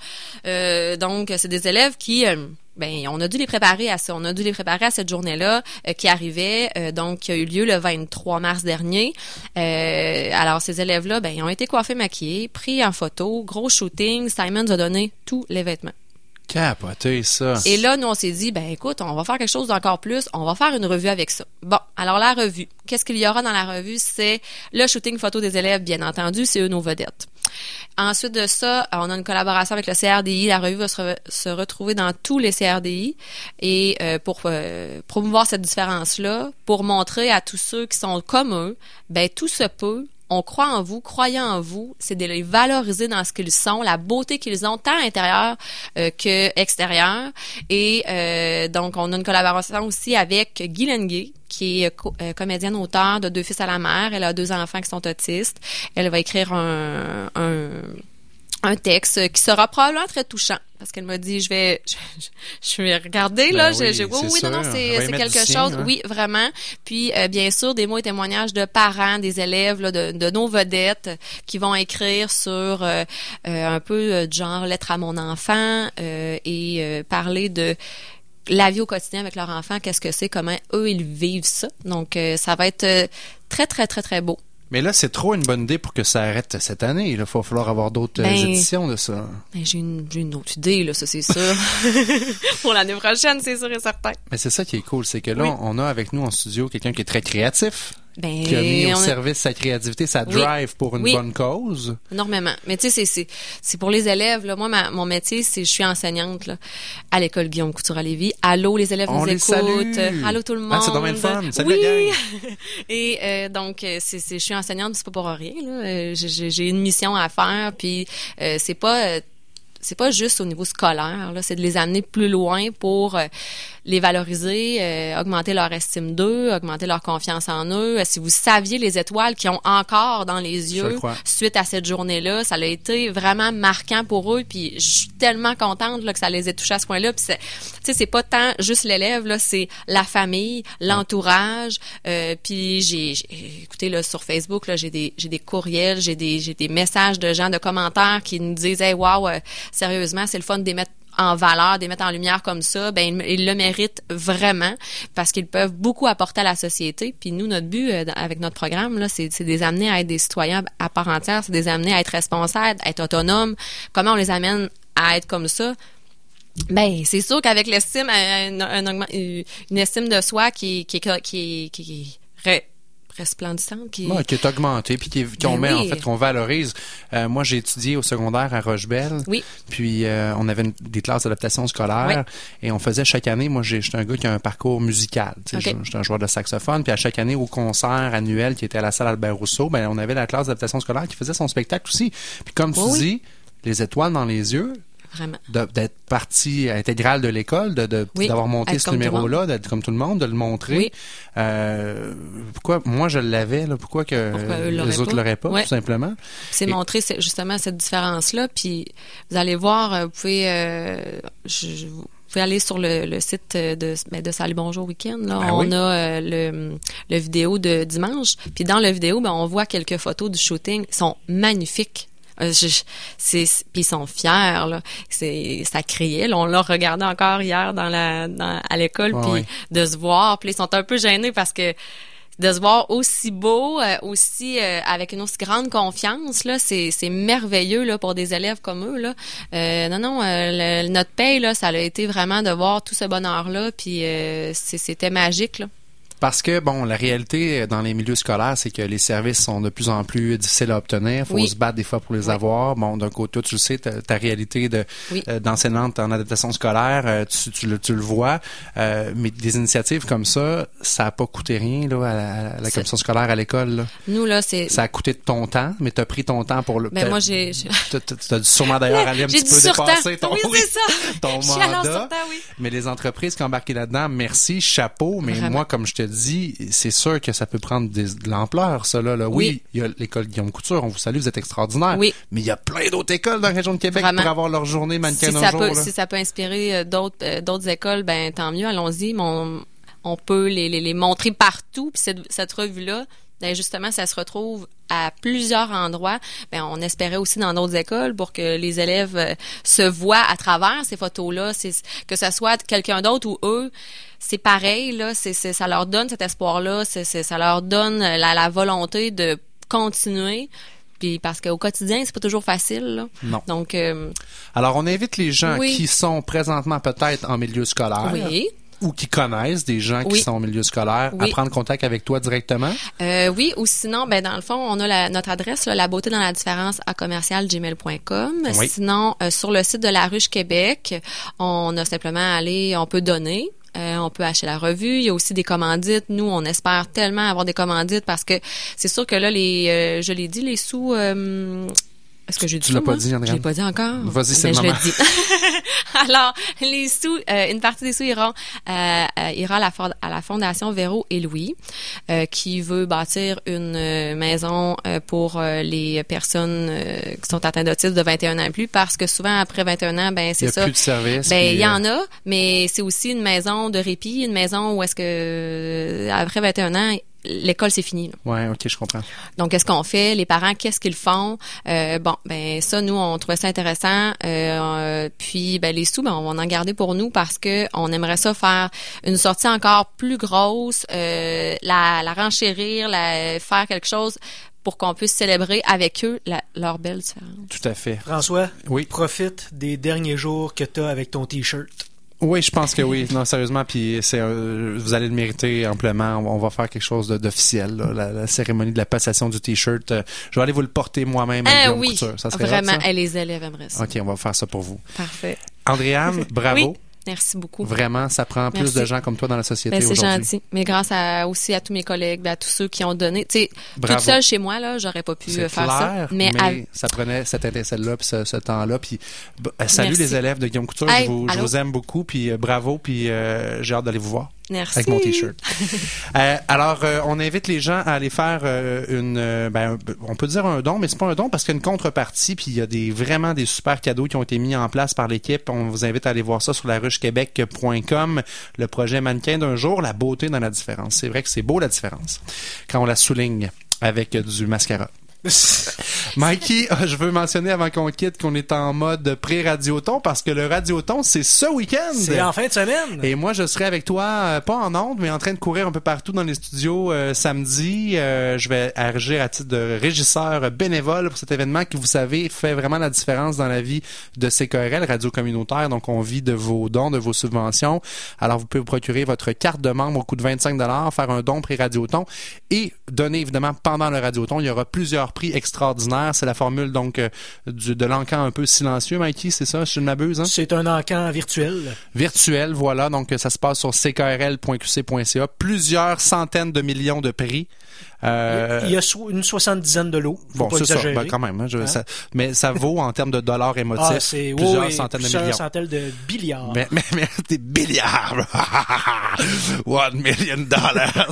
Euh, donc, c'est des élèves qui, euh, ben, on a dû les préparer à ça. On a dû les préparer à cette journée-là euh, qui arrivait, euh, donc qui a eu lieu le 23 mars dernier. Euh, alors, ces élèves-là, ben, ils ont été coiffés, maquillés, pris en photo, gros shooting. Simon nous a donné tous les vêtements Et là, nous, on s'est dit, ben écoute, on va faire quelque chose d'encore plus. On va faire une revue avec ça. Bon, alors la revue. Qu'est-ce qu'il y aura dans la revue? C'est le shooting photo des élèves, bien entendu. C'est eux nos vedettes. Ensuite de ça, on a une collaboration avec le CRDI. La revue va se retrouver dans tous les CRDI et euh, pour euh, promouvoir cette différence-là, pour montrer à tous ceux qui sont comme eux, ben tout se peut. On croit en vous, croyez en vous, c'est de les valoriser dans ce qu'ils sont, la beauté qu'ils ont, tant intérieure euh, que extérieure. Et euh, donc, on a une collaboration aussi avec Guy Lenguet, qui est co- euh, comédienne auteur de Deux fils à la mer. Elle a deux enfants qui sont autistes. Elle va écrire un, un texte qui sera probablement très touchant parce qu'elle m'a dit je vais je, je vais regarder là Ben je, oui, je- oui oui non non c'est quelque chose hein. oui vraiment puis euh, bien sûr des mots et témoignages de parents des élèves là, de, de nos vedettes qui vont écrire sur euh, euh, un peu du genre lettre à mon enfant et parler de la vie au quotidien avec leur enfant, qu'est-ce que c'est, comment eux ils vivent ça. Donc ça va être très très très très beau. Mais là, c'est trop une bonne idée pour que ça arrête cette année. Il va falloir avoir d'autres euh, Ben, éditions de ça. Ben, j'ai une une autre idée là, ça c'est sûr. Pour l'année prochaine, c'est sûr et certain. Mais c'est ça qui est cool, c'est que là, Oui. on a avec nous en studio quelqu'un qui est très créatif, Ben, qui a mis au a- service sa créativité, sa Oui. drive pour une Oui. bonne cause. Énormément. Mais tu sais, c'est, pour les élèves. Là. Moi, ma- mon métier, c'est je suis enseignante là, à l'école Guillaume Couture à Lévis. Allô, les élèves On nous les écoutent. salue. Allô tout le monde. Ah, c'est dommage fun. Salut oui. la gang. Et euh, donc, euh, c'est, je suis enseignante, c'est pas pour rien. Là. Euh, J'ai, une mission à faire, puis euh, c'est pas... c'est pas juste au niveau scolaire, là, c'est de les amener plus loin pour euh, les valoriser, euh, augmenter leur estime d'eux, augmenter leur confiance en eux. Euh, Si vous saviez les étoiles qu'ils ont encore dans les yeux suite à cette journée-là, ça a été vraiment marquant pour eux. Puis je suis tellement contente là, que ça les ait touchés à ce point-là. Puis c'est- tu sais, c'est pas tant juste l'élève là, c'est la famille, l'entourage. Euh, puis j'ai, écoutez là sur Facebook là, j'ai des j'ai des courriels, j'ai des j'ai des messages de gens de commentaires qui nous disent hey wow euh, sérieusement c'est le fun de les mettre en valeur, de les mettre en lumière comme ça, ben ils, le méritent vraiment parce qu'ils peuvent beaucoup apporter à la société. Puis nous, notre but euh, avec notre programme là, c'est de les amener à être des citoyens à part entière, c'est de les amener à être responsables, à être autonomes. Comment on les amène à être comme ça? Ben, c'est sûr qu'avec l'estime, euh, une, augmen- une estime de soi qui, qui, qui, qui, qui resplendissante, qui Ouais, qui est augmenté, puis qui- qu'on Ben met, en fait, qu'on valorise. Euh, moi, j'ai étudié au secondaire à Rochebelle. Oui. Puis, euh, on avait une- des classes d'adaptation scolaire. Et on faisait chaque année, moi, j'étais un gars qui a un parcours musical. J'étais un joueur de saxophone. Puis, à chaque année, au concert annuel qui était à la salle Albert Rousseau, ben, on avait la classe d'adaptation scolaire qui faisait son spectacle aussi. Puis, comme tu dis, les étoiles dans les yeux, vraiment. d'être partie intégrale de l'école, de, de- Oui, d'avoir monté ce numéro-là, d'être comme tout le monde, de le montrer. Oui. Euh, pourquoi moi je l'avais pourquoi que Pourquoi les autres pas? l'auraient pas, Ouais. tout simplement. C'est Et- montrer justement cette différence-là. Puis vous allez voir, euh, vous pouvez, euh, je- vous pouvez aller sur le, le site de, ben, de Salut Bonjour Week-end. Là. Ah on oui? a euh, le, le vidéo de dimanche. Puis dans la vidéo, ben, on voit quelques photos du shooting. Ils sont magnifiques. Euh, c'est puis ils sont fiers là c'est ça criait là. on l'a regardé encore hier dans la dans, à l'école Ouais, puis ouais. de se voir puis ils sont un peu gênés parce que de se voir aussi beau, euh, aussi euh, avec une aussi grande confiance là, c'est c'est merveilleux là pour des élèves comme eux là. Euh, non non, le- notre paye là, ça a été vraiment de voir tout ce bonheur là, puis c'était magique là. Parce que, bon, la réalité euh, dans les milieux scolaires, c'est que les services sont de plus en plus difficiles à obtenir. faut Oui. se battre des fois pour les avoir. Bon, d'un côté, tu le sais, ta, ta réalité de Oui. euh, d'enseignante en adaptation scolaire, euh, tu, tu, le, tu le vois. Euh, mais des initiatives comme ça, ça a pas coûté rien là, à la, à la commission scolaire à l'école. là. Nous là, c'est Ça a coûté de ton temps, mais tu as pris ton temps pour le... ben moi j'ai Tu as dû sûrement d'ailleurs aller un petit peu dépasser ton, Oui, c'est ça. ton mandat. oui. Mais les entreprises qui ont embarqué là-dedans, merci, chapeau. Mais Vraiment. moi, comme je te c'est sûr que ça peut prendre des- de l'ampleur. Là, là. Oui, Oui. il y a l'école Guillaume Couture, on vous salue, vous êtes extraordinaire. Oui. Mais il y a plein d'autres écoles dans la région de Québec Vraiment. pour avoir leur journée mannequin si un ça jour. peut là. si ça peut inspirer euh, d'autres euh, d'autres écoles, ben tant mieux, allons-y. on, on peut les, les, les montrer partout. Puis cette, cette revue-là, ben justement, ça se retrouve à plusieurs endroits. Ben, on espérait aussi dans d'autres écoles pour que les élèves euh, se voient à travers ces photos-là, que ça soit quelqu'un d'autre ou eux. C'est pareil là, c'est ça leur donne cet espoir-là, c'est- ça leur donne la, la volonté de continuer Puis parce qu'au quotidien, c'est pas toujours facile. là. Non. Donc, euh, Alors, on invite les gens Oui. qui sont présentement peut-être en milieu scolaire Oui. Ou qui connaissent des gens qui sont en milieu scolaire à prendre contact avec toi directement? Euh, oui, ou sinon, ben dans le fond, on a la- notre adresse, là, la beauté dans la différence à commercial gmail.com. Oui. Sinon, euh, sur le site de la Ruche Québec, on a simplement à aller, on peut donner. euh, on peut acheter la revue. Il y a aussi des commandites. Nous, on espère tellement avoir des commandites parce que c'est sûr que là, les, euh, je l'ai dit, les sous. euh, est-ce que j'ai dit Tu ça, l'as pas dit? Je l'ai pas dit encore. Vas-y, c'est Ben, le je le moment. dis. Alors, les sous, euh, une partie des sous iront, euh, euh, ira à la, fond- à la Fondation Véro et Louis, euh, qui veut bâtir une maison pour les personnes qui sont atteintes d'autisme de 21 ans et plus, parce que souvent, après 21 ans, ben Il y c'est a ça. plus de services, Ben, puis, il y en a, mais c'est aussi une maison de répit, une maison où est-ce que, après 21 ans, l'école, c'est fini. là. Ouais, ok, je comprends. Donc, qu'est-ce qu'on fait? Les parents, qu'est-ce qu'ils font? Euh, bon, ben ça, nous, on trouvait ça intéressant. Euh, euh, puis, ben les sous, ben, on va en garder pour nous parce que on aimerait ça faire une sortie encore plus grosse, euh, la, la renchérir, la, faire quelque chose pour qu'on puisse célébrer avec eux la- leur belle différence. Tout à fait. François, Oui. profite des derniers jours que tu as avec ton T-shirt. Oui, je pense que oui. Non, sérieusement, puis c'est, euh, vous allez le mériter amplement. On, va faire quelque chose d'officiel. La, la cérémonie de la passation du T-shirt. euh, je vais aller vous le porter moi-même. Ah oui, Couture. Ça serait vraiment, hot, ça? les élèves aimeraient ça. Ok, on va faire ça pour vous. Parfait. Andréane, bravo. Oui, merci beaucoup. Vraiment, ça prend plus de gens comme toi dans la société Ben, c'est gentil. Mais grâce à, aussi à tous mes collègues, à tous ceux qui ont donné. Tu sais, toute seule chez moi, là, j'aurais pas pu faire clair, ça. Mais, à- ça prenait cette étincelle-là puis ce, ce temps-là. Puis euh, salut Merci. les élèves de Guillaume Couture, Hey, je, vous, je allô? vous aime beaucoup puis euh, bravo puis euh, j'ai hâte d'aller vous voir. Merci. Avec mon t-shirt. Euh, alors, euh, on invite les gens à aller faire euh, une, ben, on peut dire un don, mais c'est pas un don parce qu'il y a une contrepartie, puis il y a des vraiment des super cadeaux qui ont été mis en place par l'équipe. On vous invite à aller voir ça sur la ruchequebec.com. Le projet mannequin d'un jour, la beauté dans la différence. C'est vrai que c'est beau la différence quand on la souligne avec du mascara. Mikey, euh, je veux mentionner avant qu'on quitte qu'on est en mode pré-radioton parce que le radioton, c'est ce week-end. C'est en fin de semaine. Et moi, je serai avec toi, euh, pas en ondes, mais en train de courir un peu partout dans les studios euh, samedi. Euh, je vais agir à titre de régisseur bénévole pour cet événement qui, vous savez, fait vraiment la différence dans la vie de CKRL, Radio Communautaire. Donc, on vit de vos dons, de vos subventions. Alors, vous pouvez vous procurer votre carte de membre au coût de 25 faire un don pré-radioton et donner, évidemment, pendant le radioton. Il y aura plusieurs prix extraordinaires. C'est la formule, donc, euh, du, de l'encan un peu silencieux, Mikey, c'est ça, si je ne m'abuse? Hein? C'est un encan virtuel. virtuel, voilà. Donc, euh, ça se passe sur ckrl.qc.ca. Plusieurs centaines de millions de prix. Euh, Il y a so- une soixante-dizaine de lots. Faut Bon, c'est ça. Ben, quand même. hein, je- Hein? ça- mais ça vaut en termes de dollars émotifs Ah, plusieurs oui, centaines de plusieurs millions. centaines de billiards. Mais, mais, mais des milliards. One million dollars.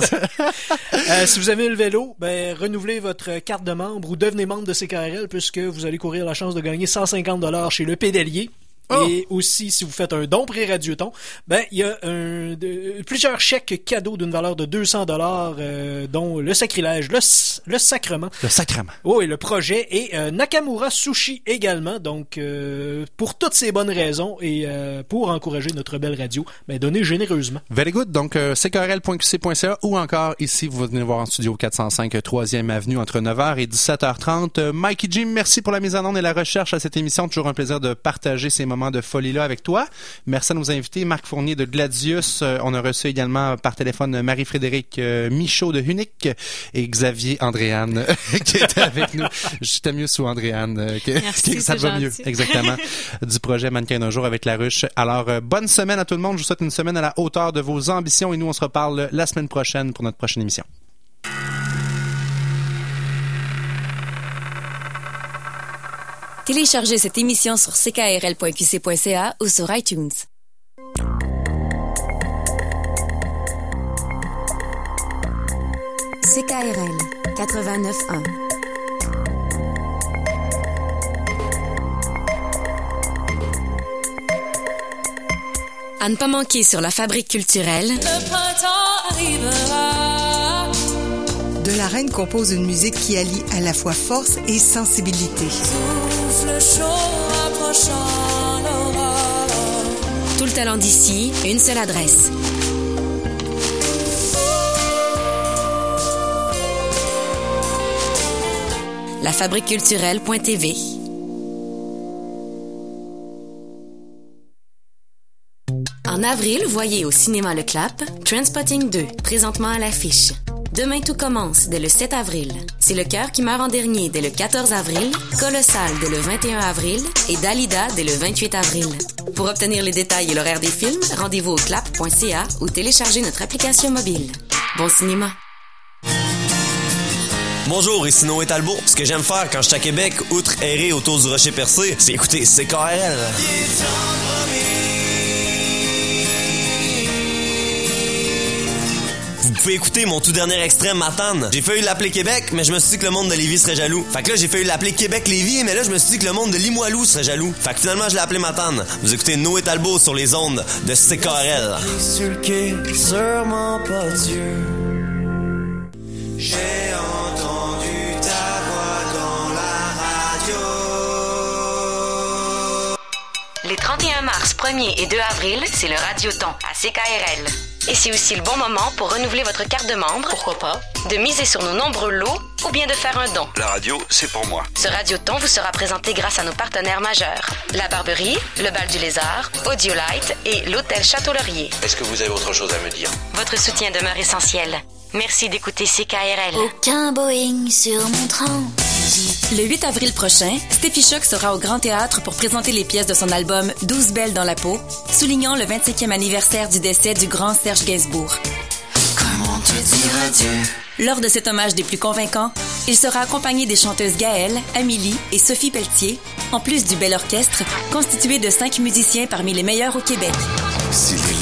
Euh, si vous avez le vélo, ben, renouvelez votre carte de membre ou devenez membre de CKRL puisque vous allez courir la chance de gagner 150 dollars chez le pédalier. Oh! Et aussi, si vous faites un don pré-radioton, ben, il y a un, de- plusieurs chèques cadeaux d'une valeur de 200 dollars, euh, dont le sacrilège, le, le sacrement. Le sacrement. Et le projet et euh, Nakamura Sushi également. Donc, euh, pour toutes ces bonnes raisons et euh, pour encourager notre belle radio, ben, donnez généreusement. Very good. Donc, euh, ckrl.qc.ca ou encore ici, vous venez voir en studio 405 3e Avenue entre 9h et 17h30. Euh, Mikey Jim, merci pour la mise en onde et la recherche à cette émission. Toujours un plaisir de partager ces moments de folie-là avec toi. Merci à nos invités. Marc Fournier de Gladius. Euh, on a reçu également par téléphone Marie-Frédéric euh, Michaud de Hunic et Xavier Andréane qui était avec nous. J'étais mieux sous Andréane. euh, que, Merci, que ça va mieux. Exactement. du projet Mannequin d'un jour avec la ruche. Alors, bonne semaine à tout le monde. Je vous souhaite une semaine à la hauteur de vos ambitions et nous, on se reparle la semaine prochaine pour notre prochaine émission. Téléchargez cette émission sur ckrl.qc.ca ou sur iTunes. CKRL 89.1 À ne pas manquer sur la fabrique culturelle, Le printemps arrivera. De la Reine compose une musique qui allie à la fois force et sensibilité. Tout le talent d'ici, une seule adresse. lafabriqueculturelle.tv. En avril, voyez au cinéma Le Clap Transpotting 2, présentement à l'affiche. Demain tout commence dès le 7 avril. C'est le cœur qui meurt en dernier dès le 14 avril, Colossal dès le 21 avril et Dalida dès le 28 avril. Pour obtenir les détails et l'horaire des films, rendez-vous au clap.ca ou téléchargez notre application mobile. Bon cinéma. Bonjour, ici Noé Talbot. Ce que j'aime faire quand je suis à Québec, outre errer autour du rocher percé, c'est écouter CKRL. Vous pouvez écouter mon tout dernier extrait, Matane. J'ai failli l'appeler Québec, mais je me suis dit que le monde de Lévis serait jaloux. Fait que là, j'ai failli l'appeler Québec-Lévis, mais là, je me suis dit que le monde de Limoilou serait jaloux. Fait que finalement, je l'ai appelé Matane. Vous écoutez Noé Talbot sur les ondes de CKRL. Sur le quai, sûrement pas Dieu. J'ai entendu ta voix dans la radio. Les 31 mars, 1er et 2 avril, c'est le Radioton à CKRL. Et c'est aussi le bon moment pour renouveler votre carte de membre, pourquoi pas, de miser sur nos nombreux lots ou bien de faire un don. La radio, c'est pour moi. Ce Radioton vous sera présenté grâce à nos partenaires majeurs. La Barberie, le Bal du Lézard, Audiolite et l'Hôtel Château-Laurier. Est-ce que vous avez autre chose à me dire? Votre soutien demeure essentiel. Merci d'écouter CKRL. Aucun Boeing sur mon train. Le 8 avril prochain, Steffi Choc sera au Grand Théâtre pour présenter les pièces de son album 12 belles dans la peau, soulignant le 25e anniversaire du décès du grand Serge Gainsbourg. Comment te dire adieu? Lors de cet hommage des plus convaincants, il sera accompagné des chanteuses Gaëlle, Amélie et Sophie Pelletier, en plus du bel orchestre constitué de cinq musiciens parmi les meilleurs au Québec. Si les